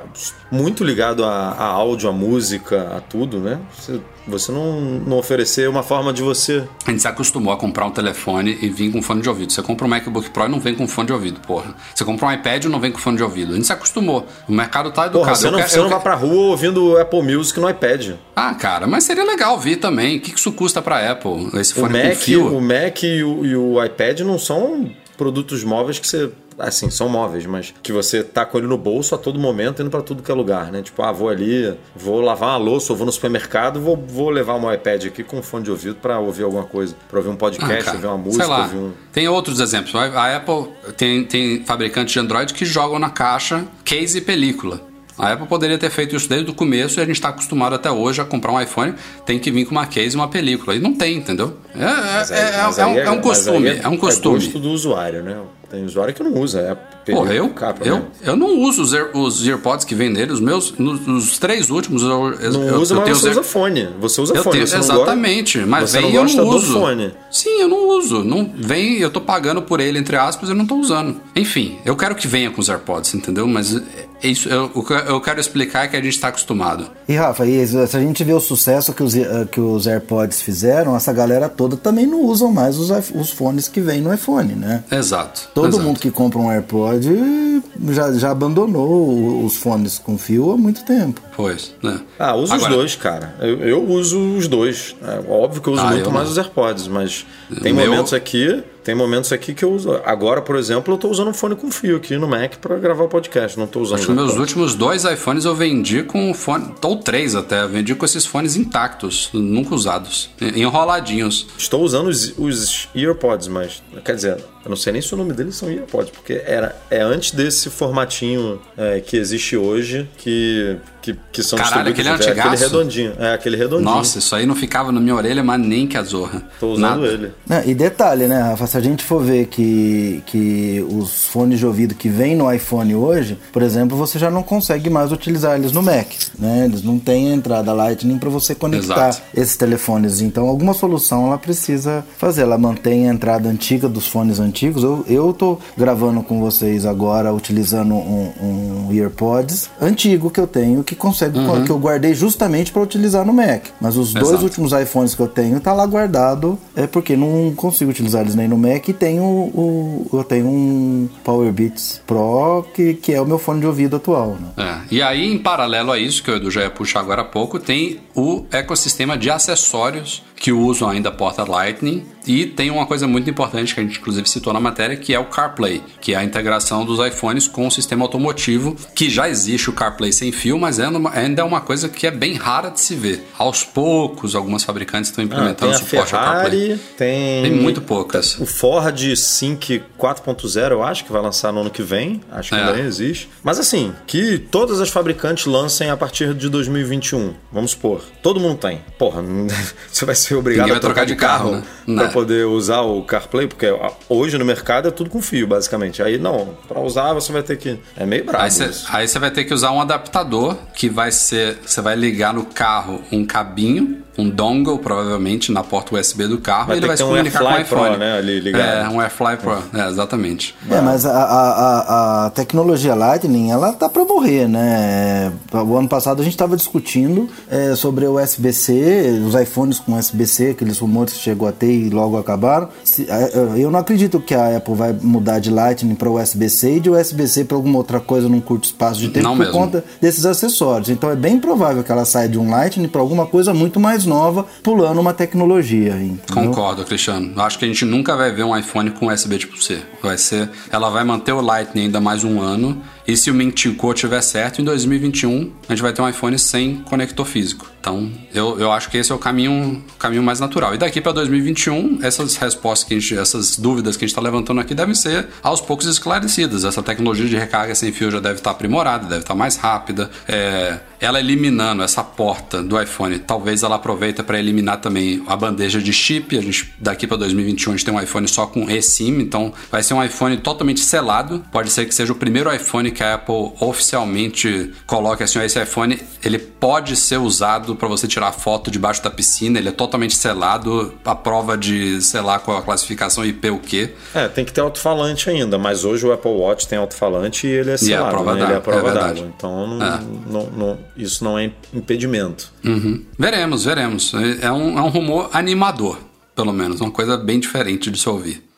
muito ligado a, a áudio, a música, a tudo, né? Você, você não, não oferecer uma forma de você. a gente se acostumou a comprar um telefone e vir com fone de ouvido. Você compra um MacBook Pro e não vem com fone de ouvido, porra. Você compra um iPad e não vem com fone de ouvido. A gente se acostumou. O mercado tá educado. Porra, você Eu não, quero- você eu não vai quero- pra rua ouvindo Apple Music no iPad. Ah, cara, mas seria legal vir também. O que isso custa pra Apple? Esse O fone com Mac, o Mac e o, e o iPad não são produtos móveis que você. Assim, são móveis, mas que você tá com ele no bolso a todo momento, indo pra tudo que é lugar, né? Tipo, ah, vou ali, vou lavar uma louça, ou vou no supermercado, vou, vou levar meu iPad aqui com fone de ouvido pra ouvir alguma coisa. Pra ouvir um Ah, podcast, cara, ouvir uma música, sei lá. ouvir um. Tem outros exemplos. A Apple tem, tem fabricantes de Android que jogam na caixa case e película. A Apple poderia ter feito isso desde o começo e a gente está acostumado até hoje a comprar um iPhone, tem que vir com uma case e uma película. E não tem, entendeu? É, é- aí- é- é um, é um costume. É, um costume. É gosto do usuário, né? Tem usuário que não usa. Porra, eu, capa, eu, né? eu não uso os, Air- os AirPods que vem nele. Os meus, nos, nos três últimos, eu, eu, Não eu, usa, eu mas tenho você os usa Air- fone. Você usa Eu fone. tenho, exatamente, gosta, mas você vem e eu não uso. fone. Sim, eu não uso. Não vem, eu tô pagando por ele, entre aspas, e não tô usando. Enfim, eu quero que venha com os AirPods, entendeu? Mas é isso, eu, o que eu quero explicar é que a gente tá acostumado. E Rafa, e se a gente vê o sucesso que os, eh, que os AirPods fizeram, essa galera toda também não usam mais os, os fones que vêm no iPhone, né? Exato. Todo exato. mundo que compra um AirPod já, já abandonou os fones com fio há muito tempo. Pois, né? Ah, uso Agora, os dois, cara. Eu, eu uso os dois. É óbvio que eu uso Ah, muito eu mais os AirPods, mas tem Meu- momentos aqui, tem momentos aqui que eu uso. Agora, por exemplo, eu tô usando um fone com fio aqui no Mac pra gravar o podcast. Não tô usando. Acho que meus últimos dois iPhones eu vendi com o fone, ou três até, eu vendi com esses fones intactos, nunca usados, enroladinhos. Estou usando os, os EarPods, mas quer dizer, eu não sei nem se o nome deles são EarPods, porque era é antes desse formatinho é, que existe hoje que que, que são Caralho, distribuídos. aquele é aquele redondinho, é aquele redondinho. Nossa, isso aí não ficava na minha orelha, mas nem que a zorra. tô usando Nada. ele. Né, E detalhe, né, Rafa? Se a gente for ver que, que os fones de ouvido que vêm no iPhone hoje, por exemplo, você já não consegue mais utilizar eles no Mac. Né? Eles não têm a entrada Lightning para você conectar Exato. esses telefones. Então, alguma solução ela precisa fazer. Ela mantém a entrada antiga dos fones antigos. Eu, eu tô gravando com vocês agora utilizando um, um EarPods antigo que eu tenho, que consegue, que eu guardei justamente para utilizar no Mac. Mas os dois Exato. últimos iPhones que eu tenho tá lá guardado, é porque não consigo utilizar eles nem no Mac e tenho o, eu tenho um Powerbeats Pro que, que é o meu fone de ouvido atual, né? É, E aí, em paralelo a isso, que o Edu já ia puxar agora há pouco, tem o ecossistema de acessórios que usam ainda a porta Lightning. E tem uma coisa muito importante que a gente inclusive citou na matéria, que é o CarPlay, que é a integração dos iPhones com o sistema automotivo, que já existe o CarPlay sem fio, mas é ainda é uma coisa que é bem rara de se ver. Aos poucos, algumas fabricantes estão Ah, implementando a suporte ao CarPlay. Ferrari, tem. Tem muito poucas. O Ford Sync 4.0, eu acho que vai lançar no ano que vem. Acho que É. ainda nem existe. Mas assim, que todas as fabricantes lancem a partir de 2021. Vamos supor. Todo mundo tem. Porra, você vai ser obrigado Ninguém a vai trocar de carro, né? pra Né. poder usar o CarPlay, porque hoje no mercado é tudo com fio, basicamente. Aí não, pra usar você vai ter que. É meio brabo. Aí você vai ter que usar um adaptador que vai ser. Você vai ligar no carro um cabinho, um dongle, provavelmente, na porta USB do carro, Vai e ele vai se ter um comunicar com o AirFly Pro, iPhone. né, ali ligado. É, um AirFly Pro, é, exatamente. É, mas a, a, a, tecnologia Lightning, ela tá para morrer, né? O ano passado a gente estava discutindo é, sobre o USB-C, os iPhones com USB-C, aqueles rumores que chegou a ter e logo acabaram. É, é, eu não acredito que a Apple vai mudar de Lightning para USB-C e de USB-C para alguma outra coisa num curto espaço de tempo Não por mesmo. conta desses acessórios. Então é bem provável que ela saia de um Lightning para alguma coisa muito mais nova, pulando uma tecnologia. Entendeu? Concordo, Cristiano. Acho que a gente nunca vai ver um iPhone com USB tipo C. Vai ser, ela vai manter o Lightning ainda mais um ano. E se o Mintico tiver certo, em 2021 a gente vai ter um iPhone sem conector físico. Então, eu, eu acho que esse é o caminho, caminho mais natural. E daqui para 2021, essas respostas que a gente, essas dúvidas que a gente está levantando aqui devem ser aos poucos esclarecidas. Essa tecnologia de recarga sem fio já deve estar tá aprimorada, deve estar tá mais rápida. É, ela eliminando essa porta do iPhone, talvez ela aproveita para eliminar também a bandeja de chip. A gente daqui para 2021 a gente tem um iPhone só com eSIM, então vai ser um iPhone totalmente selado. Pode ser que seja o primeiro iPhone que a Apple oficialmente coloque assim, esse iPhone, ele pode ser usado para você tirar foto debaixo da piscina, ele é totalmente selado, a prova de, sei lá, qual a classificação IP o quê. É, tem que ter alto-falante ainda, mas hoje o Apple Watch tem alto-falante e ele é selado, e é a prova né? ele é a prova é d'água. Então não, é. não, não, isso não é impedimento. Uhum. Veremos, veremos. É um, é um rumor animador, pelo menos, uma coisa bem diferente de se ouvir.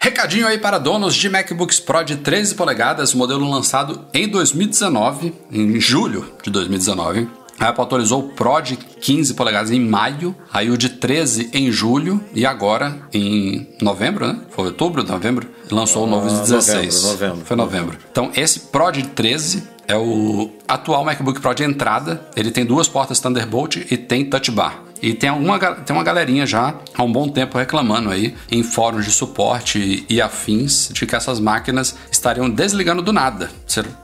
Recadinho aí para donos de MacBooks Pro de 13 polegadas, modelo lançado em 2019, em julho de 2019. A Apple atualizou o Pro de 15 polegadas em maio, aí o de 13 em julho e agora em novembro, né? Foi outubro, novembro, lançou o novo de 16. Novembro, novembro. Foi novembro. Então esse Pro de 13 é o atual MacBook Pro de entrada. Ele tem duas portas Thunderbolt e tem Touch Bar. E tem, alguma, tem uma galerinha já há um bom tempo reclamando aí em fóruns de suporte e afins de que essas máquinas estariam desligando do nada.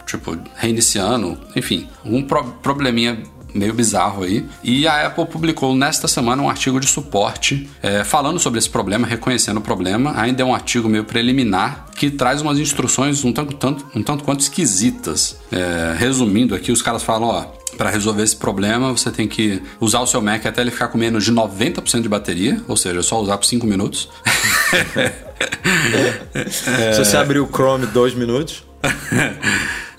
Tipo, reiniciando, enfim, um pro, probleminha meio bizarro aí. E a Apple publicou nesta semana um artigo de suporte é, falando sobre esse problema, reconhecendo o problema. Ainda é um artigo meio preliminar que traz umas instruções um tanto, tanto, um tanto quanto esquisitas. É, resumindo aqui, os caras falam, ó, para resolver esse problema, você tem que usar o seu Mac até ele ficar com menos de 90% de bateria, ou seja, só usar por 5 minutos. é. Se você abrir o Chrome 2 minutos.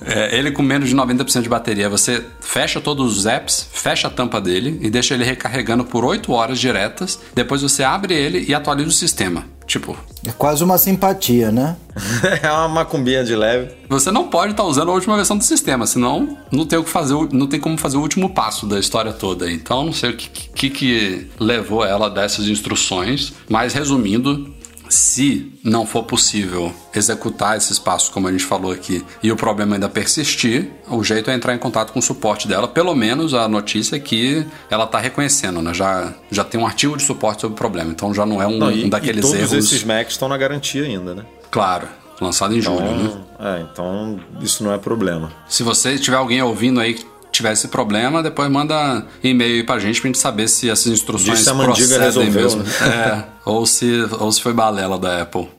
É, ele com menos de 90% de bateria, você fecha todos os apps, fecha a tampa dele e deixa ele recarregando por 8 horas diretas. Depois você abre ele e atualiza o sistema. Tipo. É quase uma simpatia, né? é uma macumbinha de leve. Você não pode estar tá usando a última versão do sistema, senão não tem o que fazer, não tem como fazer o último passo da história toda. Então não sei o que, que, que levou ela dessas instruções, mas resumindo, se não for possível executar esses passos, como a gente falou aqui, e o problema ainda persistir, o jeito é entrar em contato com o suporte dela. Pelo menos a notícia é que ela está reconhecendo, né? Já, já tem um artigo de suporte sobre o problema, então já não é um, não, e, um daqueles e todos erros. Todos esses Macs estão na garantia ainda, né? Claro. Lançado em então, julho, né? É, então isso não é problema. Se você tiver alguém ouvindo aí tiver esse problema, depois manda e-mail pra gente pra gente saber se essas instruções Diz procedem resolveu, mesmo. Né? É, ou, se, ou se foi balela da Apple.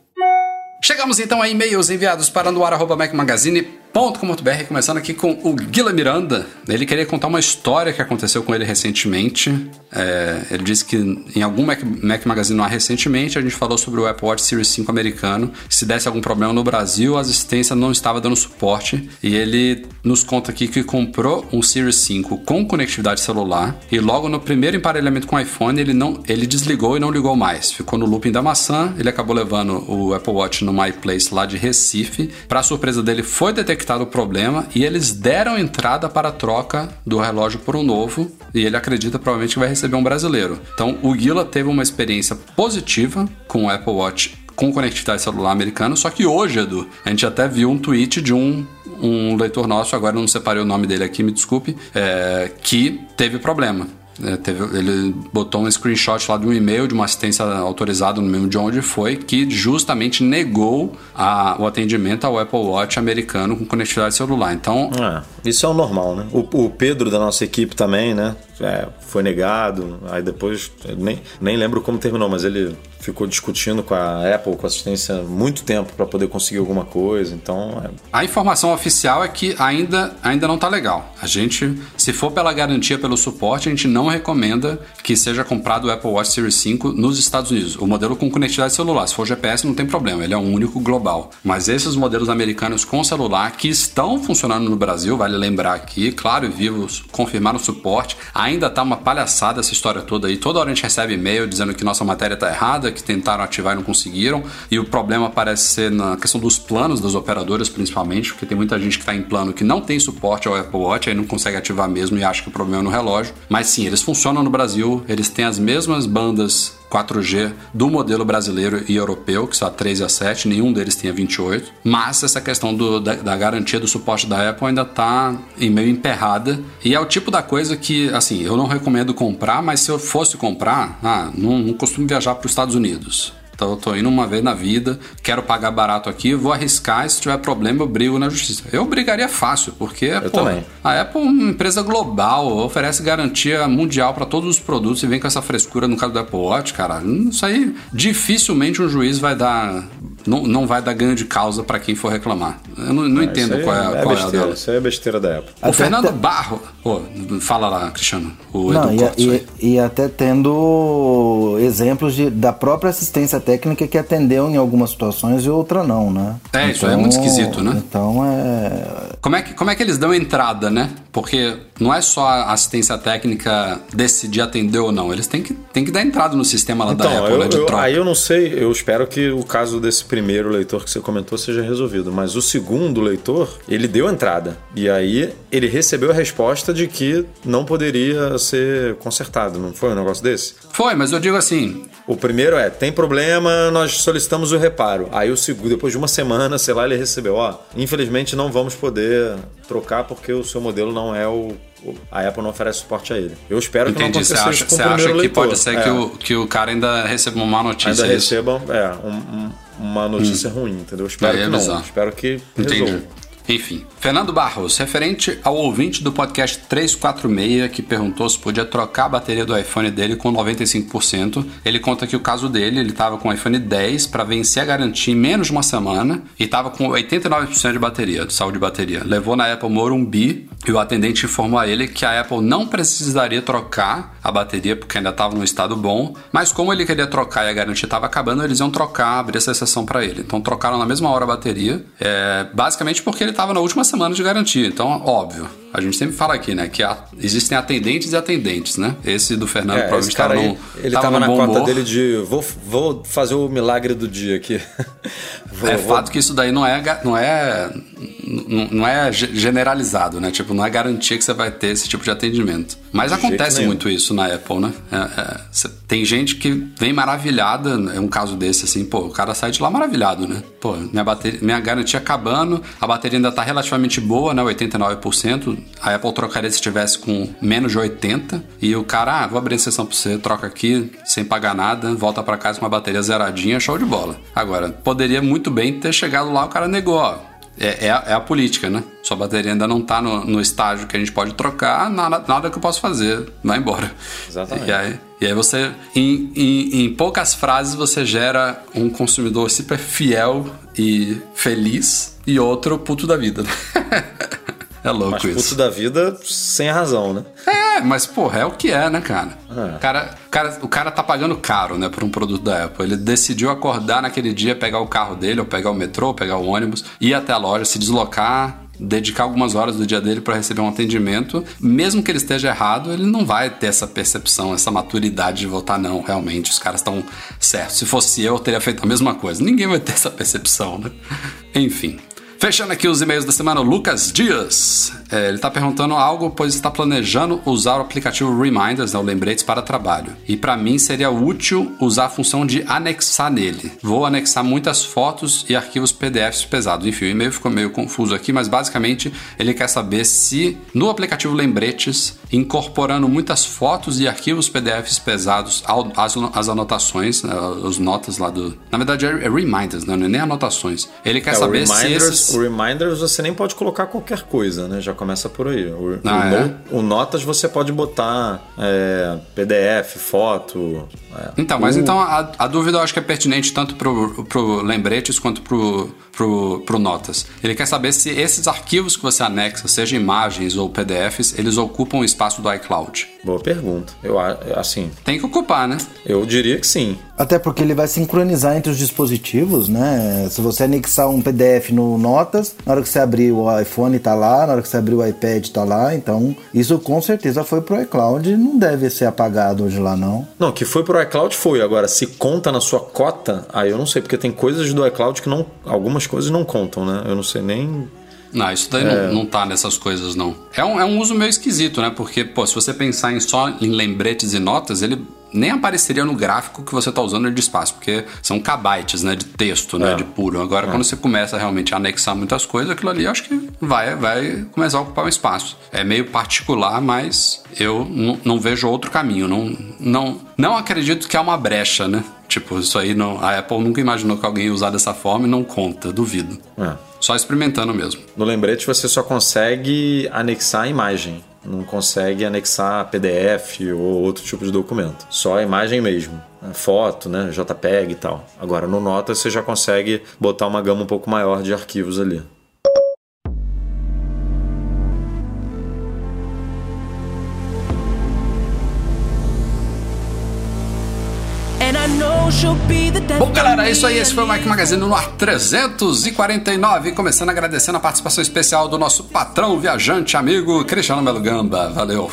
Chegamos então a e-mails enviados para noar.macmagazine.com .com.br, começando aqui com o Guila Miranda. Ele queria contar uma história que aconteceu com ele recentemente. É, ele disse que em algum Mac, Mac Magazine no recentemente a gente falou sobre o Apple Watch Series 5 americano. Se desse algum problema no Brasil, a assistência não estava dando suporte. E ele nos conta aqui que comprou um Series 5 com conectividade celular e logo no primeiro emparelhamento com o iPhone ele não ele desligou e não ligou mais. Ficou no looping da maçã. Ele acabou levando o Apple Watch no My Place lá de Recife. Para surpresa dele, foi detectado detectado o problema e eles deram entrada para a troca do relógio por um novo e ele acredita provavelmente que vai receber um brasileiro. Então o Guila teve uma experiência positiva com o Apple Watch com conectividade celular americano, só que hoje, Edu, a gente até viu um tweet de um um leitor nosso, agora não separei o nome dele aqui, me desculpe, é, que teve problema. É, teve, ele botou um screenshot lá de um e-mail de uma assistência autorizada, no mesmo de onde foi, que justamente negou a, o atendimento ao Apple Watch americano com conectividade celular. Então. É, isso é o normal, né? O, o Pedro da nossa equipe também, né? É, foi negado, aí depois, nem, nem lembro como terminou, mas ele ficou discutindo com a Apple, com a assistência, muito tempo para poder conseguir alguma coisa. Então. É... A informação oficial é que ainda, ainda não tá legal. A gente, se for pela garantia, pelo suporte, a gente não recomenda que seja comprado o Apple Watch Series 5 nos Estados Unidos. O modelo com conectividade celular. Se for GPS, não tem problema, ele é um único global. Mas esses modelos americanos com celular que estão funcionando no Brasil, vale lembrar aqui, claro e vivos, confirmaram o suporte. Ainda tá uma palhaçada essa história toda aí. Toda hora a gente recebe e-mail dizendo que nossa matéria tá errada, que tentaram ativar e não conseguiram. E o problema parece ser na questão dos planos das operadoras, principalmente, porque tem muita gente que está em plano que não tem suporte ao Apple Watch, aí não consegue ativar mesmo e acha que o problema é no relógio. Mas sim, eles funcionam no Brasil, eles têm as mesmas bandas 4G do modelo brasileiro e europeu, que são a 3 e a 7, nenhum deles tem a 28. Mas essa questão do, da, da, garantia do suporte da Apple ainda está meio emperrada. E é o tipo da coisa que, assim, eu não recomendo comprar, mas se eu fosse comprar, ah, não, não costumo viajar para os Estados Unidos. Então eu tô indo uma vez na vida, quero pagar barato aqui, vou arriscar e se tiver problema eu brigo na justiça. Eu brigaria fácil, porque eu pô, a Apple é uma empresa global, oferece garantia mundial para todos os produtos e vem com essa frescura no caso do Apple Watch, cara. Isso aí dificilmente um juiz vai dar não, não vai dar ganho de causa para quem for reclamar. Eu não, não entendo qual é, é qual besteira, é a dela. Isso aí é besteira da Apple. O Fernando Barro. Oh, fala lá, Cristiano. O não, Edu e, e, e, até tendo exemplos de, da própria assistência técnica que atendeu em algumas situações e outra não, né? É, então, isso é muito esquisito, né? Então é. Como é, que, como é que eles dão entrada, né? Porque não é só a assistência técnica decidir atender ou não. Eles têm que, têm que dar entrada no sistema lá então, da Apple, eu, né? De eu, aí eu não sei, eu espero que o caso desse primeiro leitor que você comentou seja resolvido. Mas o segundo leitor, ele deu entrada. E aí ele recebeu a resposta de que não poderia ser consertado. Não foi um negócio desse? Foi, mas eu digo assim. O primeiro é, tem problema, nós solicitamos o reparo. Aí o segundo, depois de uma semana, sei lá, ele recebeu, ó, infelizmente não vamos poder trocar porque o seu modelo não é o a Apple não oferece suporte a ele. Eu espero Entendi. que não aconteça você acha, isso com você acha que pode ser é. que, o, que o cara ainda receba uma má notícia. ainda é isso? recebam é, um- um- uma notícia ruim, entendeu? Eu espero Aí é que não. bizarro. Espero que Entendi. Enfim, Fernando Barros, referente ao ouvinte do podcast 346 que perguntou se podia trocar a bateria do iPhone dele com 95%, ele conta que o caso dele, ele estava com o iPhone 10 para vencer a garantia em menos de uma semana e estava com 89% de bateria, de saúde de bateria. Levou na Apple Morumbi e o atendente informou a ele que a Apple não precisaria trocar a bateria porque ainda estava no estado bom, mas como ele queria trocar e a garantia estava acabando, eles iam trocar, abrir essa exceção para ele. Então trocaram na mesma hora a bateria, é, basicamente porque ele estava na última semana de garantia. Então, óbvio, a gente sempre fala aqui, né, que há- existem atendentes e atendentes, né? Esse do Fernando É, provavelmente estava aí, no, ele tava tava no na cota humor. dele de vou, vou fazer o milagre do dia aqui. Vou- É vou- fato que isso daí não é, não é, não é ge- generalizado, né? Tipo, não é garantia que você vai ter esse tipo de atendimento. Mas De acontece muito isso na Apple, né? É, é, tem gente que vem maravilhada, é um caso desse assim, pô, o cara sai de lá maravilhado, né? Pô, minha, bateria, minha garantia acabando, a bateria ainda tá relativamente boa, né? 89%. A Apple trocaria se estivesse com menos de 80%. E o cara, ah, vou abrir exceção pra você, troca aqui, sem pagar nada, volta pra casa com uma bateria zeradinha, show de bola. Agora, poderia muito bem ter chegado lá, o cara negou, ó. É, é, a, é a política, né? Sua bateria ainda não tá no, no estágio que a gente pode trocar, nada, nada que eu possa fazer, vai embora. Exatamente. E aí, e aí você, em, em, em poucas frases, você gera um consumidor super fiel e feliz e outro puto da vida. é louco Mas isso. puto da vida sem razão, né? É, mas porra, é o que é, né, cara? É. O cara, cara? O cara tá pagando caro, né, por um produto da Apple. Ele decidiu acordar naquele dia, pegar o carro dele, ou pegar o metrô, ou pegar o ônibus, ir até a loja, se deslocar, dedicar algumas horas do dia dele para receber um atendimento. Mesmo que ele esteja errado, ele não vai ter essa percepção, essa maturidade de votar, não, realmente, os caras estão certos. Se fosse eu, eu teria feito a mesma coisa. Ninguém vai ter essa percepção, né? Enfim. Fechando aqui os e-mails da semana, o Lucas Dias. É, ele está perguntando algo, pois está planejando usar o aplicativo Reminders, né, o Lembretes, para trabalho. E para mim seria útil usar a função de anexar nele. Vou anexar muitas fotos e arquivos PDFs pesados. Enfim, o e-mail ficou meio confuso aqui, mas basicamente ele quer saber se no aplicativo Lembretes, incorporando muitas fotos e arquivos PDFs pesados, ao- as, as anotações, né, as notas lá do. Na verdade é, é Reminders, né, não é nem anotações. Ele quer É, saber se esses. o Reminders você nem pode colocar qualquer coisa, né? Já começa por aí. O, Ah, o é? o Notas você pode botar é, PDF, foto. É. Então, mas O- então a, a dúvida eu acho que é pertinente tanto pro, pro lembretes quanto pro, pro, pro notas. Ele quer saber se esses arquivos que você anexa, seja imagens ou PDFs, eles ocupam o espaço do iCloud. Boa pergunta. Eu assim, Tem que ocupar, né? eu diria que sim. Até porque ele vai sincronizar entre os dispositivos, né? Se você anexar um PDF no Notas, na hora que você abrir o iPhone tá lá, na hora que você abrir o iPad tá lá, então isso com certeza foi pro iCloud e não deve ser apagado hoje lá não. Não, que foi pro iCloud foi. Agora, se conta na sua cota, aí eu não sei, porque tem coisas do iCloud que não. Algumas coisas não contam, né? Eu não sei nem. Não, isso daí É. não, não tá nessas coisas, não. É um, é um uso meio esquisito, né? Porque, pô, se você pensar em só em lembretes e notas, ele nem apareceria no gráfico que você está usando de espaço, porque são kbytes, né, de texto, né, É. de puro. Agora, quando você começa realmente a anexar muitas coisas, aquilo ali acho que vai, vai começar a ocupar um espaço. É meio particular, mas eu não vejo outro caminho. Não, não, não acredito que há uma brecha, né? Tipo, isso aí não, a Apple nunca imaginou que alguém ia usar dessa forma e não conta, duvido. É. Só experimentando mesmo. No lembrete você só consegue anexar a imagem, não consegue anexar PDF ou outro tipo de documento. Só a imagem mesmo, foto, né, JPEG e tal. Agora no Nota você já consegue botar uma gama um pouco maior de arquivos ali. Bom, galera, é isso aí. Esse foi o Mac Magazine no ar 349. Começando agradecendo a participação especial do nosso patrão, viajante, amigo Cristiano Melo Gamba. Valeu.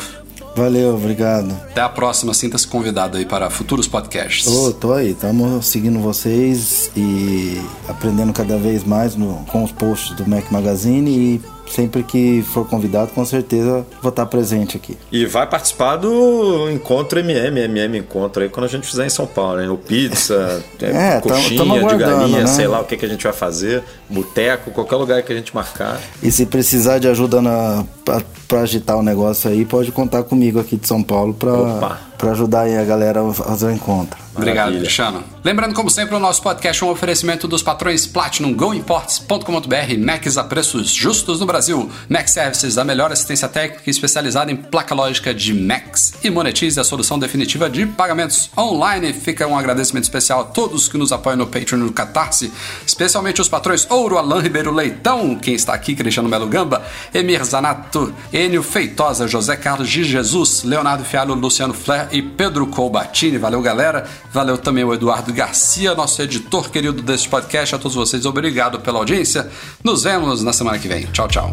Valeu, obrigado. Até a próxima. Sinta-se convidado aí para futuros podcasts. Tô, tô aí, estamos seguindo vocês e aprendendo cada vez mais no- com os posts do Mac Magazine e sempre que for convidado, com certeza vou estar presente aqui. E vai participar do encontro MM, MM encontro aí quando a gente fizer em São Paulo, né? O pizza, É, tamo- coxinha tamo de aguardando, galinha, né? sei lá o que, que a gente vai fazer, boteco, qualquer lugar que a gente marcar. E se precisar de ajuda na, pra, pra agitar o negócio aí, pode contar comigo aqui de São Paulo Opa. Pra ajudar aí a galera a fazer o encontro. Obrigado, Maravilha. Cristiano. Lembrando, como sempre, o nosso podcast é um oferecimento dos patrões Platinum GoImports.com.br, Macs a preços justos no Brasil, Mac Services, a melhor assistência técnica especializada em placa lógica de Macs e Monetize, a solução definitiva de pagamentos online. Fica um agradecimento especial a todos que nos apoiam no Patreon e no Catarse, especialmente os patrões Ouro, Alain Ribeiro Leitão, quem está aqui, Cristiano Melo Gamba, Emir Zanato, Enio Feitosa, José Carlos de Jesus, Leonardo Fialo, Luciano Flair e Pedro Colbatini. Valeu, galera. Valeu também o Eduardo Garcia, nosso editor querido deste podcast. A todos vocês, obrigado pela audiência. Nos vemos na semana que vem. Tchau, tchau.